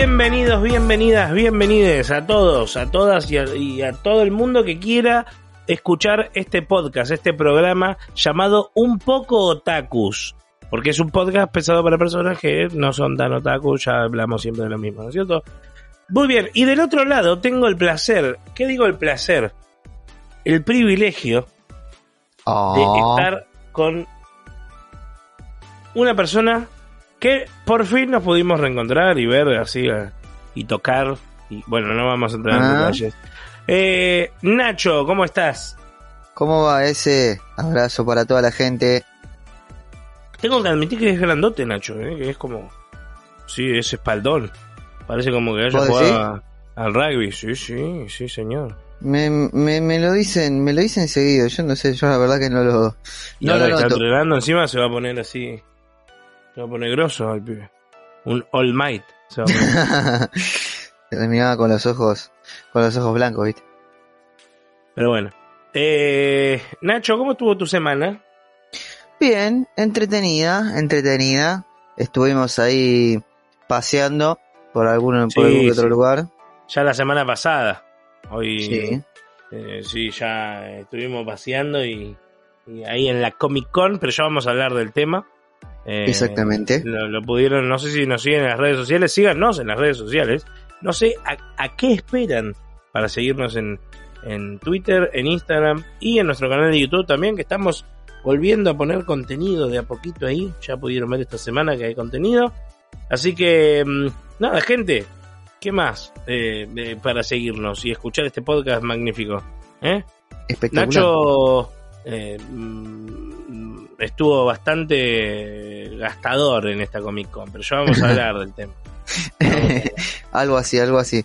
Bienvenidos, bienvenidas, bienvenides a todos, a todas y a, y a todo el mundo que quiera escuchar este podcast, este programa llamado Un poco Otakus. Porque es un podcast pensado para personas que no son tan otakus, ya hablamos siempre de lo mismo, ¿no es cierto? Muy bien, y del otro lado tengo el placer, ¿qué digo el placer? El privilegio de Oh, estar con una persona que por fin nos pudimos reencontrar y ver así eh, y tocar. Y bueno, no vamos a entrar en Ah. detalles. Eh, Nacho, ¿cómo estás? ¿Cómo va ese abrazo para toda la gente? Tengo que admitir que es grandote, Nacho, eh, que es como. Sí, es espaldón. Parece como que haya ¿Vos jugado al rugby. Sí, sí, sí, señor. Me, me, me lo dicen, me lo dicen seguido. Yo no sé, yo la verdad que no lo. No lo que está entrenando encima se va a poner así. Se va a poner grosso al pibe. Un All Might. se va a poner. Terminaba con los ojos, con los ojos blancos, ¿viste? Pero bueno. Eh, Nacho, ¿cómo estuvo tu semana? Bien, entretenida, entretenida. Estuvimos ahí paseando por algún, por Sí, algún que otro lugar. Ya la semana pasada. Hoy Sí. eh, sí, ya estuvimos paseando y, y ahí en la Comic Con, pero ya vamos a hablar del tema. Eh, Exactamente. Lo, lo pudieron, no sé si nos siguen en las redes sociales, síganos en las redes sociales. No sé a, a qué esperan para seguirnos en, en Twitter, en Instagram y en nuestro canal de YouTube también, que estamos volviendo a poner contenido de a poquito ahí. Ya pudieron ver esta semana que hay contenido. Así que, mm, nada, gente, ¿qué más eh, eh, para seguirnos y escuchar este podcast magnífico? ¿Eh? Espectacular. Nacho eh, mm, estuvo bastante gastador en esta Comic Con, pero ya vamos a hablar del tema. algo así, algo así.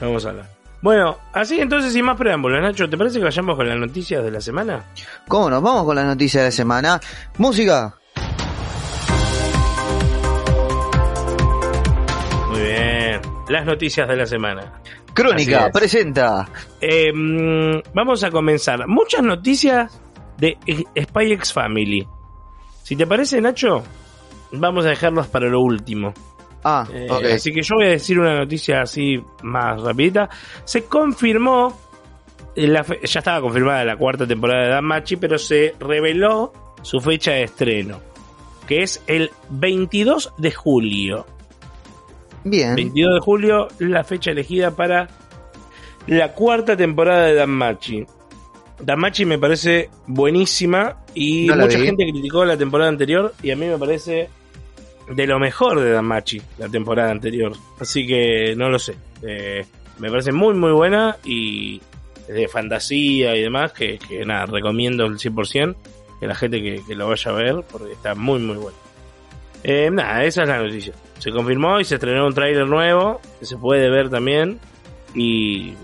Vamos a hablar. Bueno, así entonces, sin más preámbulos, Nacho, ¿te parece que vayamos con las noticias de la semana? ¿Cómo nos vamos con las noticias de la semana? Música. Muy bien. Las noticias de la semana. Crónica presenta. Eh, mm, vamos a comenzar. Muchas noticias de Spy X Family. Si te parece, Nacho, vamos a dejarlas para lo último. Ah, Eh. Así que yo voy a decir una noticia así más rapidita. Se confirmó, eh, la fe- ya estaba confirmada la cuarta temporada de Danmachi, pero se reveló su fecha de estreno, que es el 22 de julio. Bien. 22 de julio, la fecha elegida para la cuarta temporada de Danmachi. Danmachi me parece buenísima y No mucha vi. gente criticó la temporada anterior y a mí me parece de lo mejor de Danmachi la temporada anterior. Así que no lo sé. Eh, me parece muy muy buena y de fantasía y demás que, que nada, recomiendo el 100% que la gente que, que lo vaya a ver porque está muy muy bueno. Eh, nada, esa es la noticia. Se confirmó y se estrenó un tráiler nuevo que se puede ver también y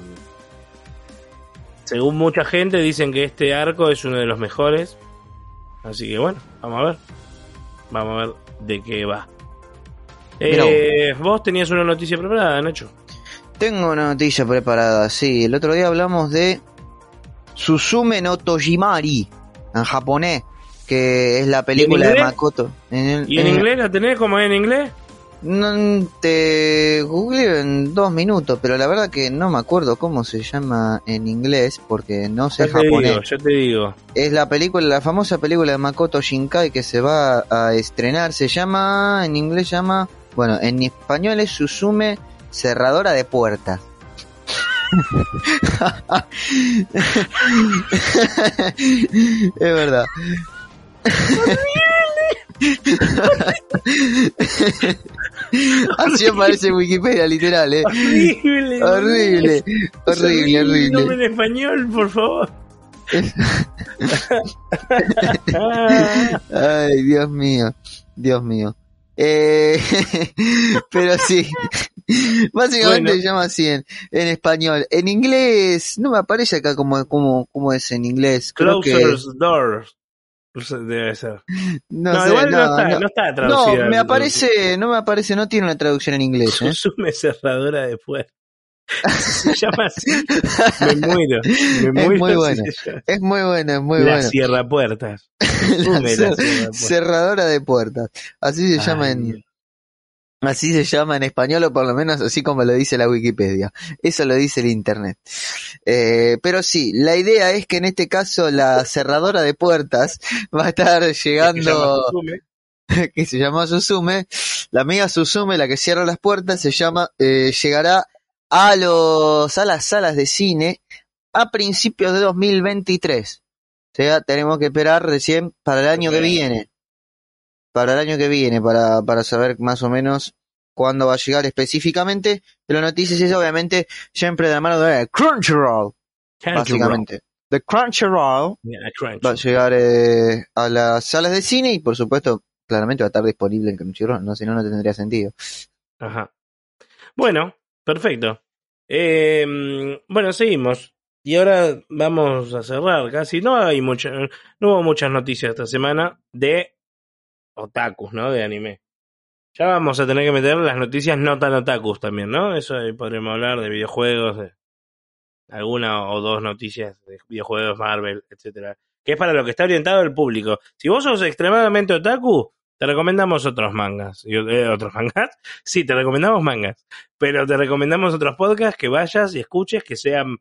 según mucha gente dicen que este arco es uno de los mejores. Así que bueno, vamos a ver. Vamos a ver de qué va. Eh, vos tenías una noticia preparada, Nacho. Tengo una noticia preparada, sí. El otro día hablamos de Suzume no Tojimari, en japonés, que es la película de? Makoto. En el- ¿Y en en- inglés la tenés como en inglés? No, te googleo en dos minutos, pero la verdad que no me acuerdo cómo se llama en inglés, porque no sé Ya te japonés. digo, ya te digo. Es la película, la famosa película de Makoto Shinkai que se va a estrenar. Se llama, en inglés llama, bueno, en español es Suzume Cerradora de Puertas. es verdad. Así aparece en Wikipedia, literal, eh. Horrible. Horrible, horrible, el nombre horrible. en español, por favor. Ay, Dios mío, Dios mío. Eh, pero sí, básicamente Bueno. se llama así en, en español. En inglés, no me aparece acá como, como, como es en inglés. Creo que, Closer's Doors. Debe ser. no, No, sé, igual no, no, está, no. no está No, traducida. me aparece, no me aparece, no tiene una traducción en inglés, ¿eh? Sume cerradora de puertas. Se llama así. Me muero. Me Es muy buena. Es muy buena, es muy la buena. cierra puertas. La cierra puertas. cerradora de puertas. Así se llama en. Así se llama en español, o por lo menos así como lo dice la Wikipedia. Eso lo dice el Internet. Eh, pero sí, la idea es que en este caso la cerradora de puertas va a estar llegando, que se llama Susume. La amiga Susume, la que cierra las puertas, se llama, eh, llegará a los, a las salas de cine a principios de 2023. O sea, tenemos que esperar recién para el año que viene para el año que viene, para, para saber más o menos cuándo va a llegar específicamente. Pero noticias es obviamente siempre de la mano de Crunchyroll, básicamente. The Crunchyroll va a llegar eh, a las salas de cine y por supuesto, claramente va a estar disponible en Crunchyroll, no, si no, no tendría sentido. Ajá. Bueno, perfecto. Eh, bueno, seguimos. Y ahora vamos a cerrar casi. No hay mucha, no hubo muchas noticias esta semana de otakus, ¿no? De anime. Ya vamos a tener que meter las noticias no tan otakus también, ¿no? Eso ahí podremos hablar de videojuegos, de alguna o dos noticias de videojuegos, Marvel, etcétera. Que es para lo que está orientado el público. Si vos sos extremadamente otaku, te recomendamos otros mangas. Eh, ¿Otros mangas? Sí, te recomendamos mangas. Pero te recomendamos otros podcasts que vayas y escuches que sean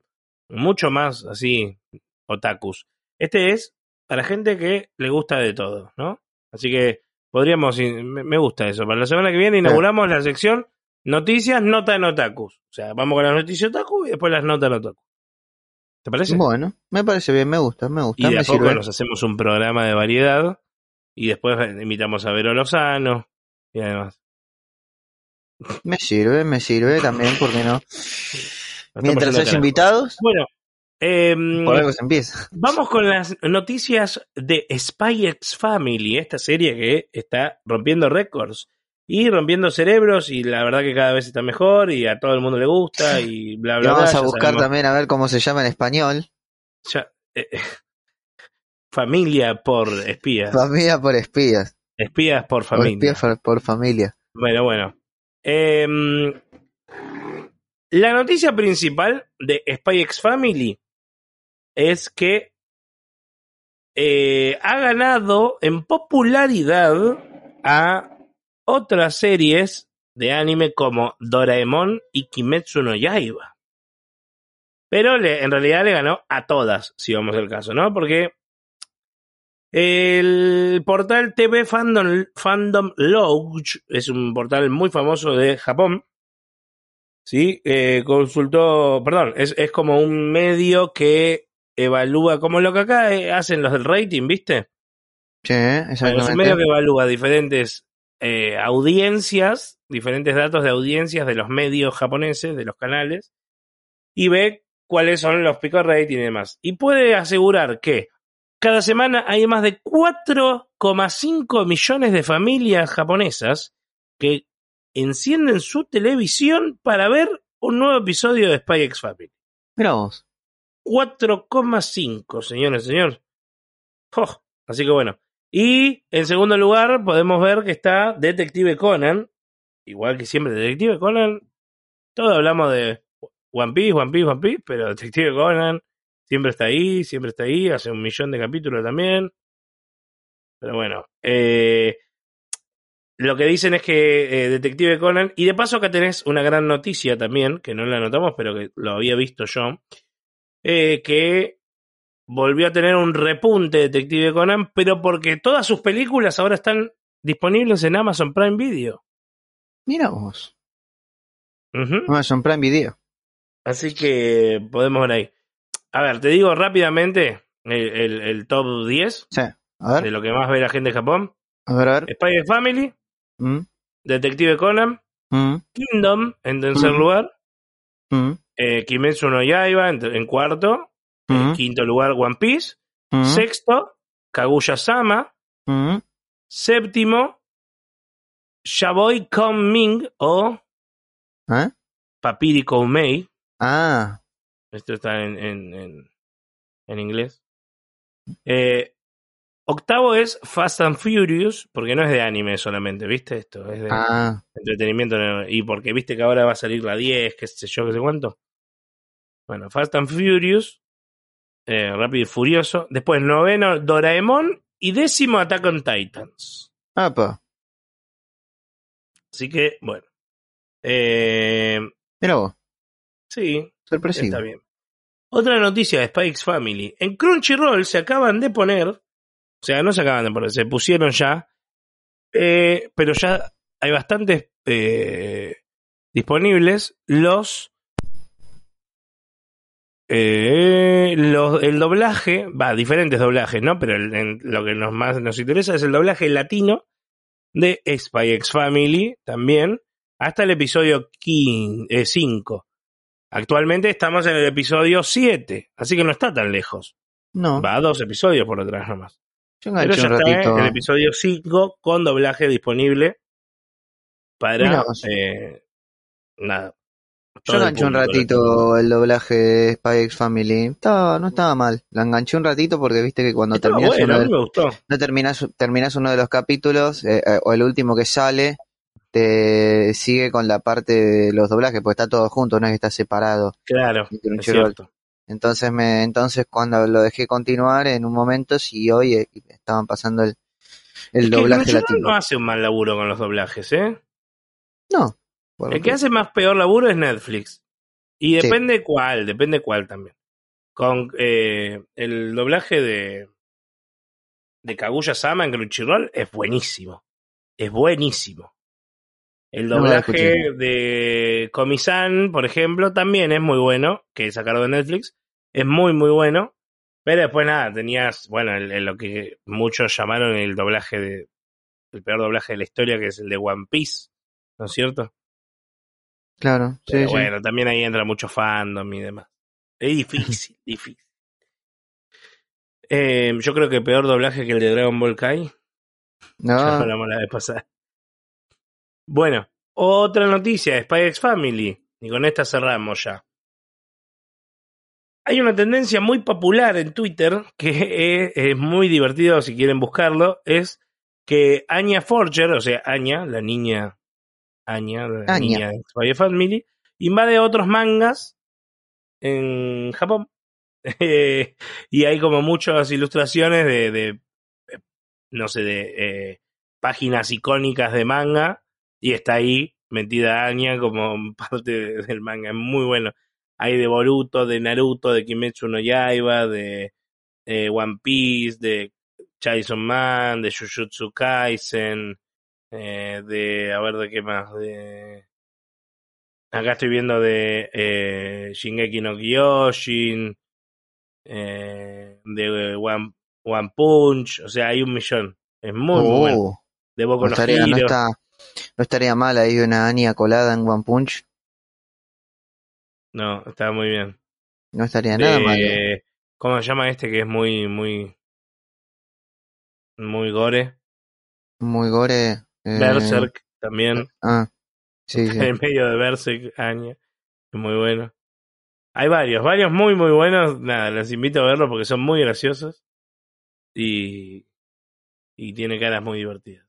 mucho más así otakus. Este es para gente que le gusta de todo, ¿no? Así que Podríamos, me gusta eso. Para la semana que viene inauguramos la sección Noticias Nota en Otakus. O sea, vamos con las noticias Otaku y después las notas en Otaku. ¿Te parece? Bueno, me parece bien, me gusta, me gusta. Y de a poco nos hacemos un programa de variedad y después invitamos a Vero Lozano y además. Me sirve, me sirve también, ¿por qué no? Mientras haya invitados. Bueno, Em, empieza. Vamos con las noticias de Spy X Family, esta serie que está rompiendo récords y rompiendo cerebros y la verdad que cada vez está mejor y a todo el mundo le gusta y bla bla. vamos a buscar también a ver cómo se llama en español. Eh, familia por espías. Familia por espías. Espías por familia. espías por, familia. Bueno, bueno. Em, la noticia principal de Spy X Family es que eh, ha ganado en popularidad a otras series de anime como Doraemon y Kimetsu no Yaiba. Pero en realidad le ganó a todas, si vamos al caso, ¿no? Porque el portal TV Fandom, Fandom Lodge es un portal muy famoso de Japón. Sí, eh, consultó, perdón, es, es como un medio que evalúa, como lo que acá eh, hacen los del rating, ¿viste? Sí, exactamente. Es un medio que evalúa diferentes eh, audiencias, diferentes datos de audiencias de los medios japoneses, de los canales, y ve cuáles son los picos rating y demás. Y puede asegurar que cada semana hay más de 4,5 millones de familias japonesas que encienden su televisión para ver un nuevo episodio de Spy X Family. Mira vos. 4,5, señores, señor. Oh, así que bueno. Y en segundo lugar podemos ver que está Detective Conan. Igual que siempre Detective Conan. Todos hablamos de One Piece, One Piece, One Piece, pero Detective Conan siempre está ahí, siempre está ahí. Hace un millón de capítulos también. Pero bueno. Eh, lo que dicen es que eh, Detective Conan, y de paso acá tenés una gran noticia también, que no la notamos, pero que lo había visto yo, eh, que volvió a tener un repunte Detective Conan, pero porque todas sus películas ahora están disponibles en Amazon Prime Video. Mira vos. Amazon Prime Video. Así que podemos ver ahí. A ver, te digo rápidamente el, top 10 sí. a ver. de lo que más ve la gente de Japón. A ver, a ver. Spider Family, mm. Detective Conan, mm. Kingdom en tercer mm. lugar, eh, Kimetsu no Yaiba en, cuarto. quinto lugar, One Piece. Sexto, Kaguya-sama. Séptimo, Shaboy Ming o ¿Eh? Papiri Koumei. Ah. Esto está en, en, en, inglés. Eh, octavo es Fast and Furious, porque no es de anime solamente, ¿viste? Esto es de ah. entretenimiento. Y porque viste que ahora va a salir la 10, qué sé yo, qué sé cuánto. Bueno, Fast and Furious, eh, Rápido y Furioso. Después noveno, Doraemon. Y décimo, Attack on Titans. Apa. Así que, bueno. Eh, Mira vos, sí, sorpresivo. está bien. Otra noticia de Spikes Family. En Crunchyroll se acaban de poner, o sea, no se acaban de poner, se pusieron ya, eh, pero ya hay bastantes eh, disponibles los, eh, los el doblaje, va, diferentes doblajes, ¿no? Pero el- en- lo que nos más nos interesa es el doblaje latino de Spy X Family también, hasta el episodio 5. Actualmente estamos en el episodio 7, así que no está tan lejos. No, Va a dos episodios por detrás nomás. Yo Pero enganché ya un está ratito. en el episodio 5 con doblaje disponible para eh, nada. Yo enganché un ratito el doblaje de Spy X Family. Estaba, no estaba mal. La enganché un ratito porque viste que cuando terminas bueno, uno no terminás, terminás uno de los capítulos, eh, eh, o el último que sale, te sigue con la parte de los doblajes, porque está todo junto, no es que está separado. Claro, es cierto. Entonces me, entonces cuando lo dejé continuar, en un momento siguió y, y estaban pasando el, el Es que doblaje Crunchyroll latino. no hace un mal laburo con los doblajes, ¿eh? No. El que que- hace más peor laburo es Netflix. Y Sí. depende cuál, depende cuál también. Con eh, el doblaje de de Kaguya Sama en Crunchyroll es buenísimo. Es buenísimo. El doblaje de Komi-san, por ejemplo, también es muy bueno, que sacaron de Netflix. Es muy, muy bueno. Pero después nada, tenías, bueno, el- el- lo que muchos llamaron el doblaje de, el peor doblaje de la historia, que es el de One Piece, ¿no es cierto? Claro, sí, Pero sí. bueno, también ahí entra mucho fandom y demás. Es difícil, difícil. Eh, yo creo que peor doblaje que el de Dragon Ball Kai. Ya No, hablamos la vez pasada. Bueno, otra noticia de Spy X Family. Y con esta cerramos ya. Hay una tendencia muy popular en Twitter que es, es muy divertido si quieren buscarlo. Es que Anya Forger, o sea, Anya, la niña Anya, la Anya. niña de Spy X Family, invade otros mangas en Japón. Y hay como muchas ilustraciones de, de eh, no sé, de eh, páginas icónicas de manga y está ahí metida Anya como parte de- del manga. Es muy bueno. Hay de Boruto, de Naruto, de Kimetsu no Yaiba, de eh, One Piece, de Chainsaw Man, de Jujutsu Kaisen, eh, de, a ver, de qué más, de... Acá estoy viendo de eh, Shingeki no Kyojin, eh, de One, One Punch, o sea, hay un millón. Es muy, muy bueno. Oh, De Boku no Hero. está, no estaría mal ahí una Anya colada en One Punch. No, está muy bien. No estaría nada mal. Eh, ¿Cómo se llama este que es muy, muy, muy gore? Muy gore. eh, Berserk también. Ah, sí, sí. En medio de Berserk, Anya. Es muy bueno. Hay varios, varios muy, muy buenos. Nada, les invito a verlo porque son muy graciosos. Y, y tiene caras muy divertidas.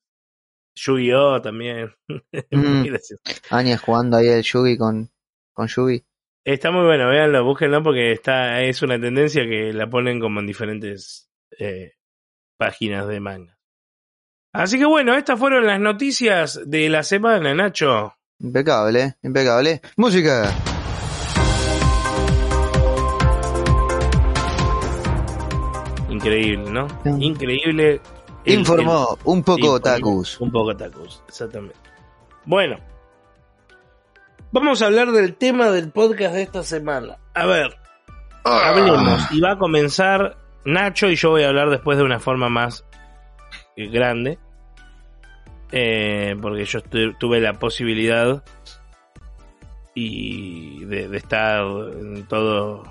Yu-Gi-Oh! también. Mm. muy. Anya jugando ahí el Yugi con, con Yugi. Está muy bueno, véanlo, búsquenlo porque está, es una tendencia que la ponen como en diferentes eh, páginas de manga. Así que bueno, estas fueron las noticias de la semana, Nacho. Impecable, impecable. Música. Increíble, ¿no? Mm. Increíble. El- Informó un poco otakus. Un poco otakus, exactamente. Bueno, vamos a hablar del tema del podcast de esta semana. A ver, Ah. hablemos. Y va a comenzar Nacho y yo voy a hablar después de una forma más eh, grande. Eh, porque yo tuve la posibilidad y de, de estar en todo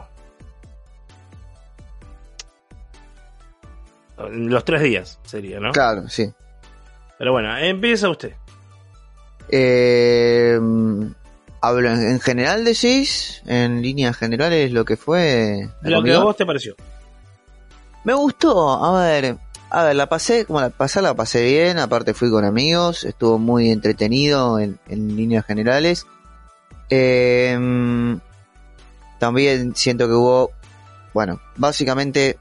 los tres días sería, ¿no? Claro, sí. Pero bueno, empieza usted. Eh, hablo en, en general decís, en líneas generales lo que fue. Lo que a vos te pareció. Me gustó, a ver, a ver, la pasé, como la pasé, la pasé bien, aparte fui con amigos, estuvo muy entretenido en, en líneas generales. Eh, también siento que hubo, bueno, básicamente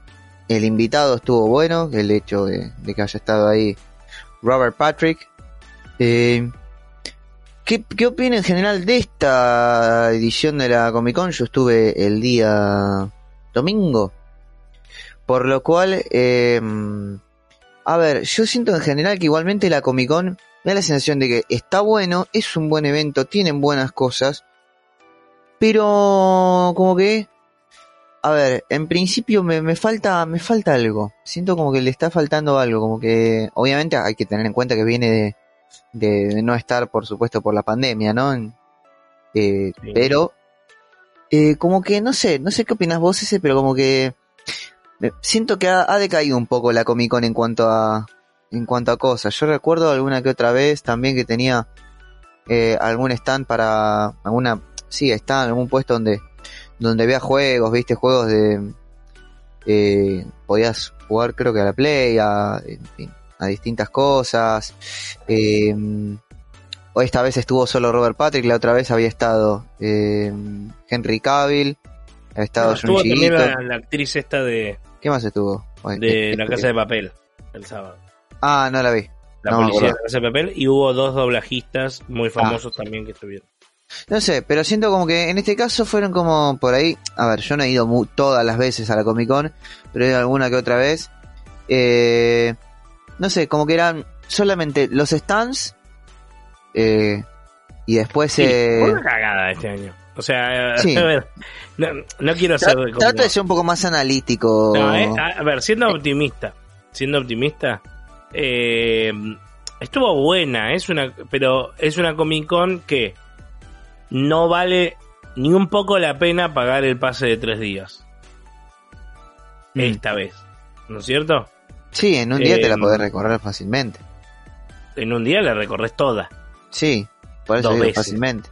el invitado estuvo bueno, el hecho de, que haya estado ahí Robert Patrick. Eh, ¿qué, ¿qué opina en general de esta edición de la Comic Con? Yo estuve el día domingo, por lo cual, eh, a ver, yo siento en general que igualmente la Comic Con me da la sensación de que está bueno, es un buen evento, tienen buenas cosas, pero como que a ver, en principio me, me, falta me falta algo. Siento como que le está faltando algo, como que obviamente hay que tener en cuenta que viene de, de no estar, por supuesto, por la pandemia, ¿no? Eh, Sí. Pero eh, como que no sé, no sé qué opinas vos ese, pero como que eh, siento que ha, ha decaído un poco la Comic Con en cuanto a en cuanto a cosas. Yo recuerdo alguna que otra vez también que tenía eh, algún stand para alguna sí, está algún puesto donde donde había juegos, viste, juegos de eh, podías jugar creo que a la Play, a, en fin, a distintas cosas. Eh, o esta vez estuvo solo Robert Patrick, la otra vez había estado eh, Henry Cavill, había estado Estuvo Junji también Ito. la, la actriz esta de, ¿Qué más estuvo? De eh, La eh, Casa de Papel, el sábado. Ah, no la vi. La No policía de. La Casa de Papel. Y hubo dos doblajistas Ah. muy famosos también que estuvieron. No sé, pero siento como que en este caso fueron como por ahí. A ver, yo no he ido todas las veces a la Comic Con, pero he ido alguna que otra vez. Eh, no sé, como que eran solamente los stands. eh, y después. Sí, eh, fue una cagada este año. O sea, Sí. a ver, no, no quiero ser tra- como- trato de ser un poco más analítico. No, eh, a, a ver, siendo optimista, siendo optimista, eh, estuvo buena, es una, pero es una Comic Con que no vale ni un poco la pena pagar el pase de tres días. Mm. Esta vez, ¿no es cierto? Sí, en un día te la eh, podés recorrer fácilmente. En un día la recorres toda Sí, por eso dos veces. fácilmente.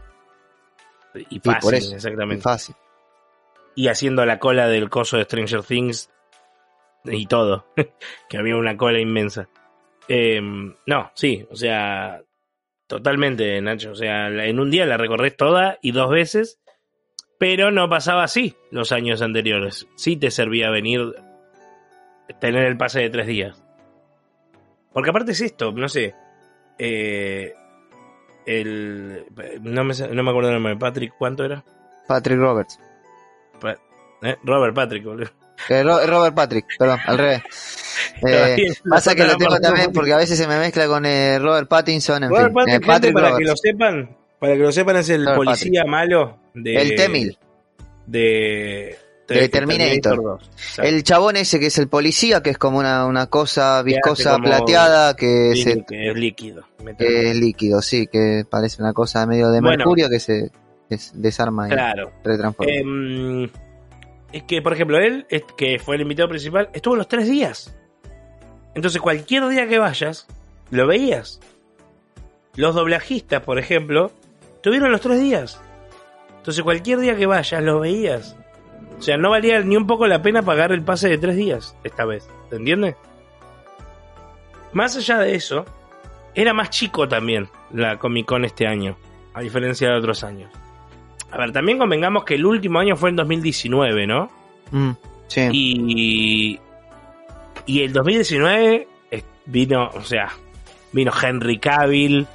y por fácil, eso, exactamente. Es fácil. y haciendo la cola del coso de Stranger Things y todo, que había una cola inmensa. Eh, no, sí, o sea, totalmente, Nacho. O sea, en un día la recorres toda y dos veces, pero no pasaba así los años anteriores. Sí te servía venir, tener el pase de tres días. Porque aparte es esto, no sé, eh, el, no me, no me acuerdo el nombre, Patrick, ¿cuánto era? Patrick Roberts. Pa- eh, Robert Patrick, boludo. Eh, Ro- Robert Patrick, perdón, al revés. Eh, pasa que lo tengo también porque a veces se me mezcla con eh, Robert Pattinson. En Robert fin. Patrick, Eh, Patrick para que lo sepan, para que lo sepan es el Robert policía malo de El T-1000. de, De Terminator. 2. Exacto. El chabón ese que es el policía, que es como una, una cosa viscosa plateada que, se- que es líquido. Que es líquido, sí, que parece una cosa medio de Bueno. mercurio que se que se desarma y claro. retransforma. Em, es que, por ejemplo, él, que fue el invitado principal, estuvo los tres días. Entonces, cualquier día que vayas, lo veías. Los doblajistas, por ejemplo, tuvieron los tres días. Entonces, cualquier día que vayas, lo veías. O sea, no valía ni un poco la pena pagar el pase de tres días esta vez. ¿Te entiendes? Más allá de eso, era más chico también la Comic Con este año, a diferencia de otros años. A ver, también convengamos que el último año fue en 2019, ¿no? Mm, sí. Y, y el 2019 eh, vino, o sea, vino Henry Cavill,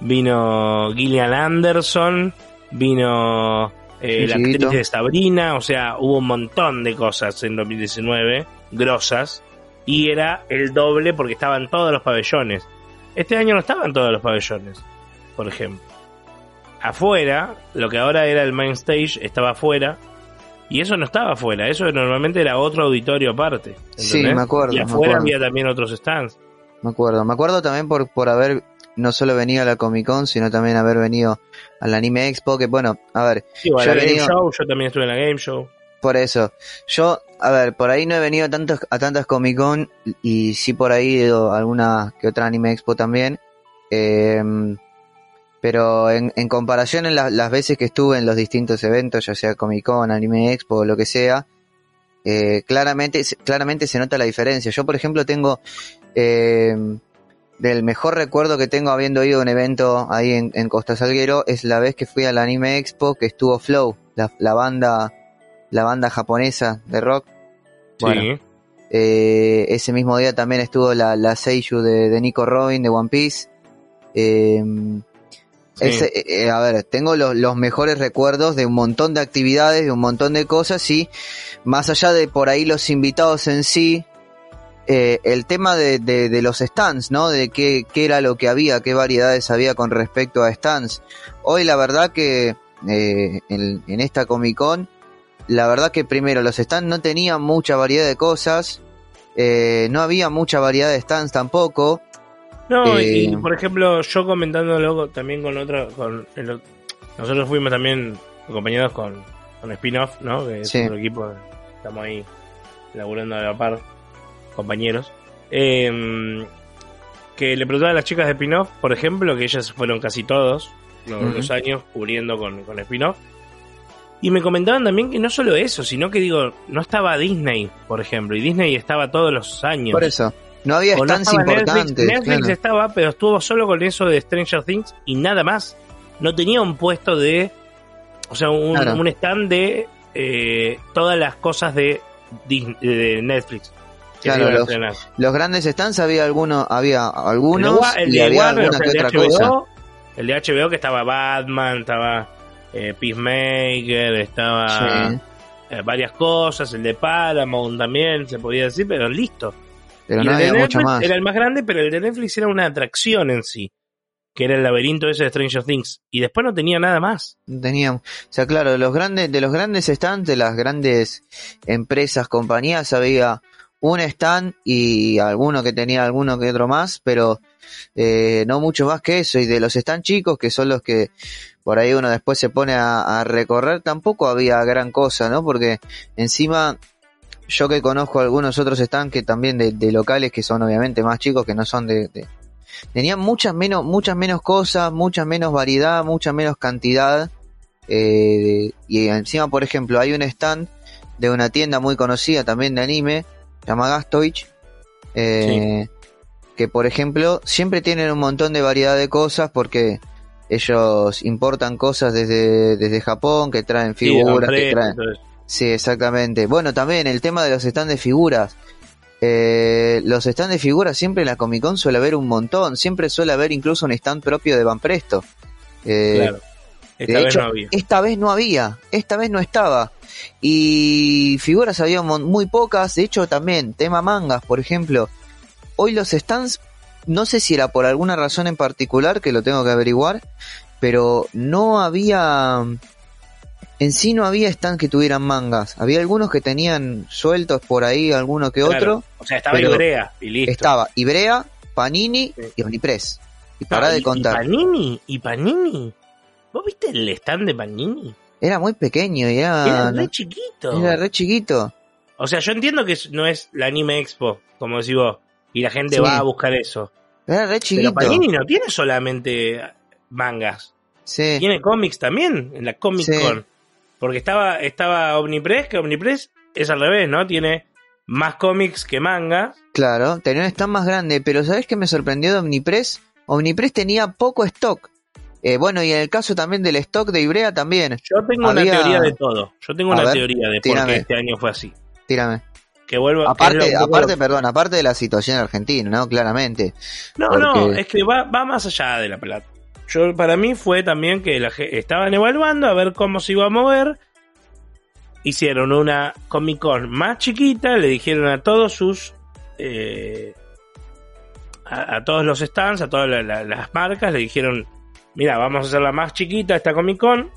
vino Gillian Anderson, vino eh, la actriz de Sabrina, o sea, hubo un montón de cosas en 2019, grosas, y era el doble porque estaban todos los pabellones. Este año no estaban todos los pabellones, por ejemplo. Afuera, lo que ahora era el main stage estaba afuera, y eso no estaba afuera, eso normalmente era otro auditorio aparte. Sí, me acuerdo, Y afuera acuerdo. había también otros stands. Me acuerdo. Me acuerdo también por, por haber no solo venido a la Comic Con, sino también haber venido al Anime Expo, que bueno, a ver, Sí, o a Yo la he Game venido- Show, yo también estuve en la Game Show. por eso. Yo, a ver, por ahí no he venido a, tantos, a tantas Comic Con y sí por ahí he ido a alguna que otra Anime Expo también. Eh, pero en, en comparación en la- las veces que estuve en los distintos eventos, ya sea Comic Con, Anime Expo lo que sea, eh, claramente, claramente se nota la diferencia. Yo, por ejemplo, tengo eh, del mejor recuerdo que tengo habiendo ido a un evento ahí en, en Costa Salguero es la vez que fui al Anime Expo que estuvo Flow, la, la banda la banda japonesa de rock. Bueno, sí. eh, ese mismo día también estuvo la, la Seiyuu de, de Nico Robin de One Piece. Eh, Ese, eh, eh, a ver, tengo los, los mejores recuerdos de un montón de actividades, de un montón de cosas y más allá de por ahí los invitados en sí, eh, el tema de, de, los stands, ¿no? De qué, qué era lo que había, qué variedades había con respecto a stands. Hoy la verdad que en, en esta Comic Con, la verdad que primero los stands no tenían mucha variedad de cosas, no había mucha variedad de stands tampoco. No, Eh, y por ejemplo, yo comentándolo también con otro, con el- nosotros fuimos también acompañados con, con Spin-Off, ¿no? Que es Sí. otro equipo, estamos ahí laburando a la par, compañeros. Eh, que le preguntaba a las chicas de Spin-Off, por ejemplo, que ellas fueron casi todos los años cubriendo con, con Spin-Off. Y me comentaban también que no solo eso, sino que digo, no estaba Disney, por ejemplo, y Disney estaba todos los años. Por eso, no había O stands importantes. Netflix, Netflix claro. estaba, pero estuvo solo con eso de Stranger Things y nada más. No tenía un puesto de. O sea, un, Claro. un stand de eh, todas las cosas de, Disney- de Netflix. Claro, los-. Los grandes stands había algunos, había El de, algunos el y de había Warner, el de otra cosa. HBO, el de HBO que estaba Batman, estaba eh, Peacemaker, estaba Sí, eh, varias cosas, el de Paramount también, se podía decir, pero listo. Pero no había mucho más. era el más grande, pero el de Netflix era una atracción en sí, que era el laberinto ese de Stranger Things. Y después no tenía nada más. No Teníamos, o sea, claro, de los grandes, de los grandes stands, de las grandes empresas, compañías, había un stand y alguno que tenía alguno que otro más, pero eh, no mucho más que eso. Y de los stands chicos, que son los que por ahí uno después se pone a, a recorrer, tampoco había gran cosa, ¿no? Porque encima, yo que conozco algunos otros stands que también de, de locales que son obviamente más chicos, que no son de, de- tenían muchas menos, muchas menos cosas, mucha menos variedad, mucha menos cantidad. eh, y encima, por ejemplo, hay un stand de una tienda muy conocida también de anime, se llama Gastoich, eh, que por ejemplo siempre tienen un montón de variedad de cosas porque ellos importan cosas desde, desde Japón, que traen Sí, figuras, que traen... Sí, exactamente. Bueno, también el tema de los stands de figuras. Eh, los stands de figuras siempre en la Comic Con suele haber un montón. Siempre suele haber incluso un stand propio de Van Presto. Eh, claro. Esta de vez hecho, no había. esta vez no había. Esta vez no estaba. Y figuras había muy pocas. De hecho, también, tema mangas, por ejemplo. Hoy los stands, no sé si era por alguna razón en particular, que lo tengo que averiguar, pero no había... En sí no había stands que tuvieran mangas. Había algunos que tenían sueltos por ahí, alguno que Claro. otro. O sea, estaba Ibrea y listo. Estaba Ibrea, Panini Sí. y Omnipress. Y No, para de contar. Y Panini, y Panini. ¿Vos viste el stand de Panini? Era muy pequeño y era, Era re chiquito. era re chiquito. O sea, yo entiendo que no es la Anime Expo, como decís vos, y la gente Sí. va a buscar eso. Era re chiquito. Pero Panini no tiene solamente mangas, Sí. tiene cómics también en la Comic. Con. Porque estaba, estaba Omnipress, que Omnipress es al revés, ¿no? Tiene más cómics que manga. Claro, tenía un stand más grande, pero ¿sabes qué me sorprendió de Omnipress? Omnipress tenía poco stock. Eh, bueno, y en el caso también del stock de Ibrea también. Yo tengo Había- una teoría de todo. Yo tengo A una ver, teoría de por tírame. qué este año fue así. Tírame. Que vuelvo que Aparte, poco aparte, lo- perdón, aparte de la situación argentina, ¿no? Claramente. No, no, es que va, va más allá de la plata. Yo, para mí fue también que la, estaban evaluando a ver cómo se iba a mover. Hicieron una Comic Con más chiquita, le dijeron a todos sus. eh, a, a todos los stands, a todas la- la- las marcas, le dijeron: Mira, vamos a hacerla más chiquita esta Comic Con.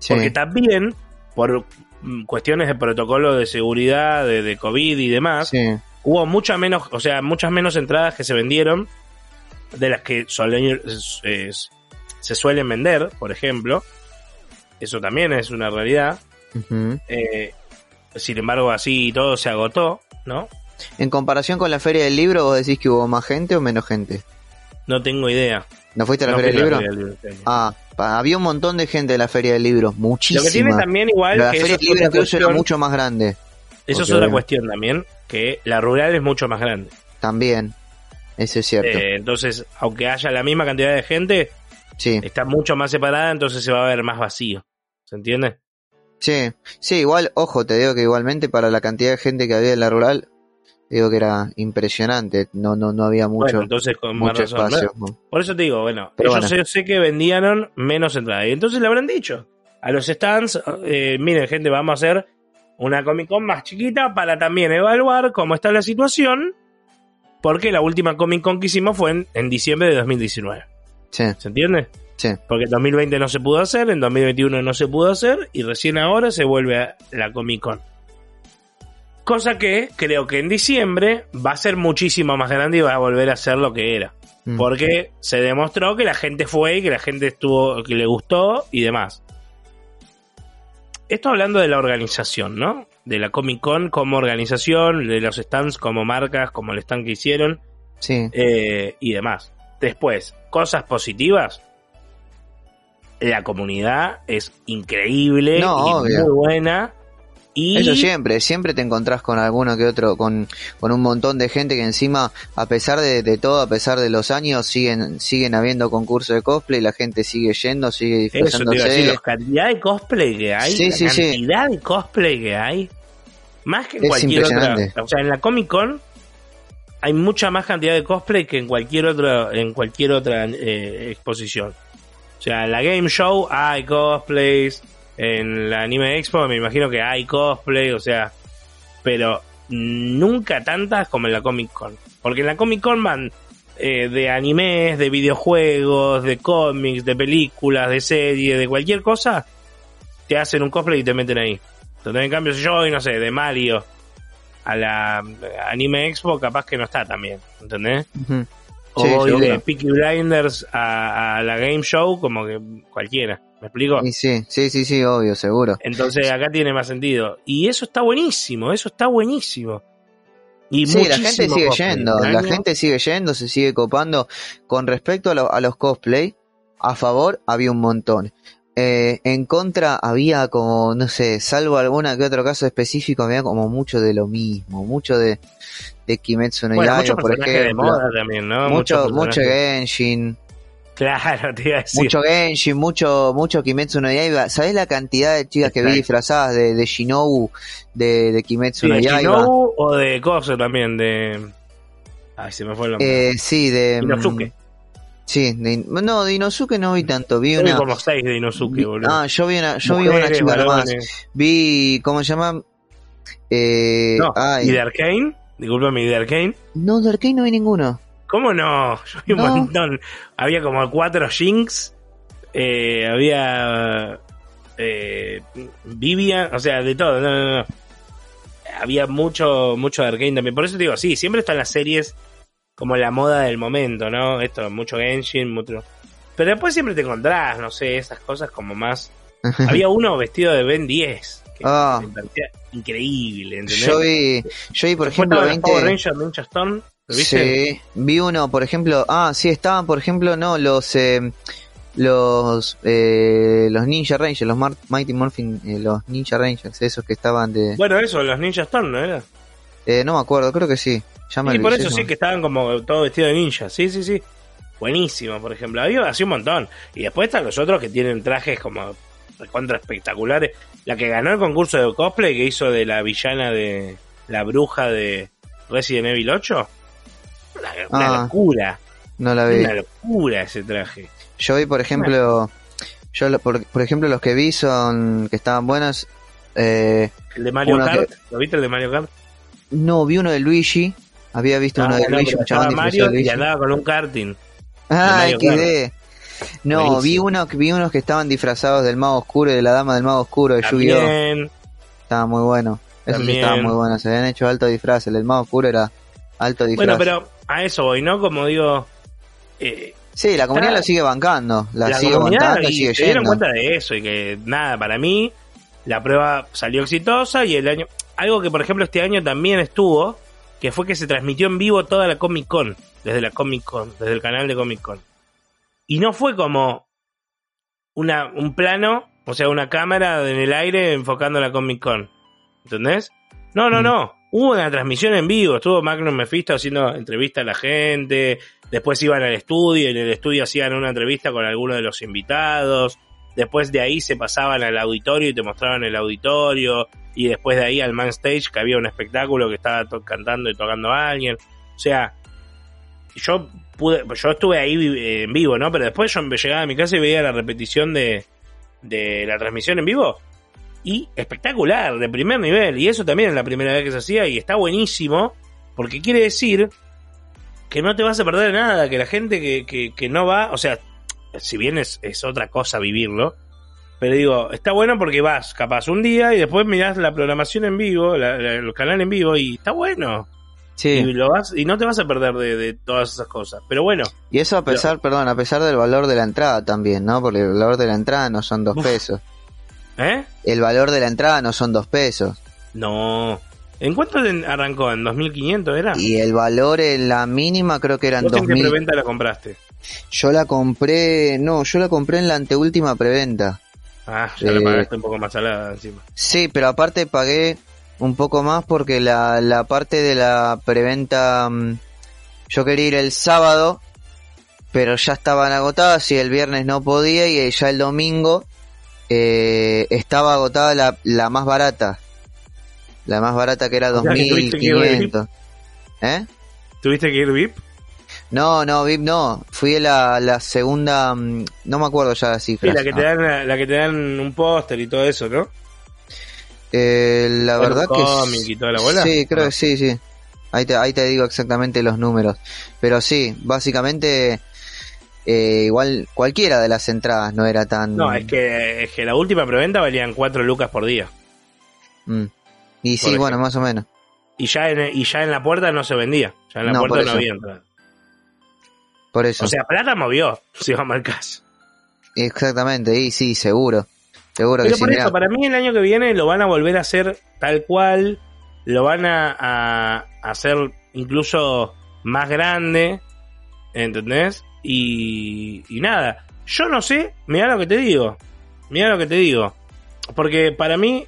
Sí. Porque también, por cuestiones de protocolo de seguridad, de, de COVID y demás, sí. hubo muchas menos, o sea, muchas menos entradas que se vendieron de las que suelen- es- se suelen vender, por ejemplo. Eso también es una realidad. Eh, sin embargo, así todo se agotó, ¿no? En comparación con la Feria del Libro, ¿vos decís que hubo más gente o menos gente? No tengo idea. ¿No fuiste a la No Feria del Libro? Feria del Libro este. Ah, pa- había un montón de gente en la Feria del Libro, Lo que muchísima. tiene también igual la que Feria del Libro era mucho más grande. eso es otra cuestión también, que la rural es mucho más grande. También. Eso es cierto. Eh, entonces, aunque haya la misma cantidad de gente, sí. está mucho más separada, entonces se va a ver más vacío. ¿Se entiende? Sí, sí, igual, ojo, te digo que igualmente para la cantidad de gente que había en la rural, Digo que era impresionante, no no no había mucho, bueno, entonces con más mucho razón. espacio. Por eso te digo, bueno, Pero bueno. sé, sé que vendían menos entradas. Y entonces le habrán dicho a los stands, eh, miren gente, vamos a hacer una Comic Con más chiquita para también evaluar cómo está la situación. Porque la última Comic Con que hicimos fue en, en diciembre de 2019. Sí, ¿Se entiende? sí. Porque en 2020 no se pudo hacer, en 2021 no se pudo hacer y recién ahora se vuelve a la Comic Con. Cosa que creo que en diciembre va a ser muchísimo más grande y va a volver a ser lo que era. Mm. Porque se demostró que la gente fue y que la gente estuvo, que le gustó y demás. Esto hablando de la organización, ¿no? De la Comic Con como organización, de los stands como marcas, como el stand que hicieron Sí, eh, y demás. Después, cosas positivas. La comunidad es increíble No, y obvio. muy buena. Y Eso siempre, siempre te encontrás con alguno que otro, con, con un montón de gente que encima, a pesar de, de todo, a pesar de los años, siguen, siguen habiendo concursos de cosplay, la gente sigue yendo, sigue eso te disfrazándose. decir, la cantidad de cosplay que hay, Sí, la sí, sí. cantidad de cosplay que hay, más que en Es cualquier otra. O sea, en la Comic Con hay mucha más cantidad de cosplay que en cualquier otra, en cualquier otra eh, exposición. O sea, en la Game Show hay cosplays, en la Anime Expo me imagino que hay cosplay, o sea, pero nunca tantas como en la Comic Con. Porque en la Comic Con van eh, de animes, de videojuegos, de cómics, de películas, de series, de cualquier cosa, te hacen un cosplay y te meten ahí. Entonces, en cambio, si yo voy, no sé, de Mario a la Anime Expo, capaz que no está también, ¿entendés? O Sí, voy seguro. de Peaky Blinders a, a la Game Show, como que cualquiera, ¿me explico? Y sí, sí, sí, sí, obvio, seguro. Entonces acá tiene más sentido. Y eso está buenísimo, eso está buenísimo. Y Sí, la gente sigue cosplay. yendo, la gente sigue yendo, se sigue copando. Con respecto a, lo- a los cosplay, a favor había un montón. Eh, en contra había como, no sé, salvo alguna que otro caso específico, había como mucho de lo mismo, mucho de, de Kimetsu no Bueno, Yaiba, por personajes de ejemplo. moda también, ¿no? mucho, mucho Genshin, Claro, te iba a decir. mucho Genshin, mucho, mucho Kimetsu no Yaiba. ¿Sabés la cantidad de chicas que vi disfrazadas de, de Shinobu de, de Kimetsu Sí, no de Yaiba? Shinobu o de Coso también, de... Ay, se me fue el nombre. Eh, sí, de... mm, Inosuke. Sí, de, no, de Inosuke no vi tanto, vi Yo vi una... como seis de Inosuke, vi- boludo. ah, yo vi una, yo vi una Mujeres, chica nomás. Vi, ¿cómo se llama? Eh, No, ay, ¿y de Arkane? Disculpame, ¿y de Arkane? no, de Arcane no vi ninguno. ¿Cómo no? Yo vi un No. montón. Había como cuatro Jinx. eh, había. Eh, Vivian. O sea, de todo. No, no, no. Había mucho, mucho de Arkane también. Por eso te digo, sí, siempre están las series como la moda del momento, ¿no? Esto, mucho Genshin, mucho. Pero después siempre te encontrás, no sé, esas cosas como más. Había uno vestido de Ben 10. Que Ah. me parecía increíble, ¿entendés? yo vi, yo vi por Después ejemplo estaban los 20... Power Rangers Ninja Storm. ¿Lo viste? Sí, vi uno, por ejemplo, ah, sí, estaban, por ejemplo, no, los, eh, los, eh, los Ninja Rangers, los Mar- Mighty Morphin, eh, los Ninja Rangers, esos que estaban de, Bueno, eso, los Ninja Storm, ¿no era? eh, no me acuerdo, creo que sí, ya me Y por eso sí que estaban como todo vestido de ninja. Sí, sí, sí. Buenísimo, por ejemplo. Había así un montón. Y después están los otros que tienen trajes como contra espectaculares. La que ganó el concurso de cosplay que hizo de la villana de la bruja de Resident Evil 8. Una, una Ah. locura. no la vi. Una locura ese traje. Yo vi, por ejemplo, yo, por, por ejemplo, los que vi son, que estaban buenos, eh, El de Mario Kart. ¿Lo viste el de Mario Kart? no, vi uno de Luigi, había visto Ah, uno de no, Luigi, un chabón Mario de y Luigi. andaba con un karting. Ah, XD. No, vi uno, vi unos que estaban disfrazados del mago oscuro y de la dama del mago oscuro de Yu-Gi-Oh! Estaba muy bueno. Eso sí estaba muy bueno. Se habían hecho alto disfraz. El del mago oscuro era alto disfraz. Bueno, pero a eso voy, ¿no? Como digo, eh, Sí, la comunidad lo sigue bancando. La, la sigue aguantando y y sigue se dieron yendo. cuenta de eso y que nada, para mí la prueba salió exitosa y el año, algo que por ejemplo este año también estuvo, que fue que se transmitió en vivo toda la Comic Con, desde la Comic Con, desde el canal de Comic Con. Y no fue como una, un plano, o sea, una cámara en el aire enfocando la Comic Con. ¿Entendés? No, no, Mm. no. Hubo una transmisión en vivo. Estuvo Magnum Mephisto haciendo entrevista a la gente. Después iban al estudio y en el estudio hacían una entrevista con alguno de los invitados. después de ahí se pasaban al auditorio y te mostraban el auditorio, y después de ahí al man stage que había un espectáculo que estaba cantando y tocando a alguien. O sea, yo pude, yo estuve ahí en vivo, ¿no? Pero después yo me llegaba a mi casa y veía la repetición de, de la transmisión en vivo. Y espectacular, de primer nivel. Y eso también es la primera vez que se hacía y está buenísimo. Porque quiere decir que no te vas a perder nada, que la gente que, que, que no va, o sea, si bien es, es otra cosa vivirlo, pero digo, está bueno porque vas capaz un día y después mirás la programación en vivo, la- la- el canal en vivo y está bueno. Y, Sí. lo vas, y no te vas a perder de, de todas esas cosas. Pero bueno, Y eso a pesar, perdón, a pesar del valor de la entrada también, ¿no? Porque el valor de la entrada no son dos Uf. pesos. ¿Eh? El valor de la entrada no son dos pesos. No. ¿En cuánto en- arrancó? ¿En 2500 era? Y el valor en la mínima creo que eran ¿Vos en qué 2000. preventa la compraste? Yo la compré, no, yo la compré en la anteúltima preventa. Ah, ya la Eh, pagaste un poco más salada encima. Sí, pero aparte pagué un poco más porque la, la parte de la preventa, mm, yo quería ir el sábado, pero ya estaban agotadas y el viernes no podía y ya el domingo eh, estaba agotada la, la más barata. La más barata que era O sea, que tuviste que ir de VIP. 2500. ¿Eh? ¿Tuviste que ir VIP? No, no, VIP no. Fui a la, la segunda, mm, no me acuerdo ya las Sí, cifras. la que te dan, la que te dan un póster y todo eso, ¿no? Eh, la verdad que y toda la bola. sí, creo que sí, sí. Ahí te, ahí te digo exactamente los números. Pero sí, básicamente eh, igual cualquiera de las entradas no era tan. No, es que, es que la última preventa valían 4 lucas por día. Mm. Y sí, bueno, más o menos. Y ya en, y ya en la puerta no se vendía. Ya en la No, puerta no había entrada. Por eso. O sea, plata movió, si vamos al caso. exactamente, y sí, seguro. Seguro que Pero sí. por mirá. eso, para mí el año que viene lo van a volver a hacer tal cual, lo van a, a- a hacer incluso más grande, ¿entendés? Y, y nada, yo no sé, mira lo que te digo, mira lo que te digo, porque para mí,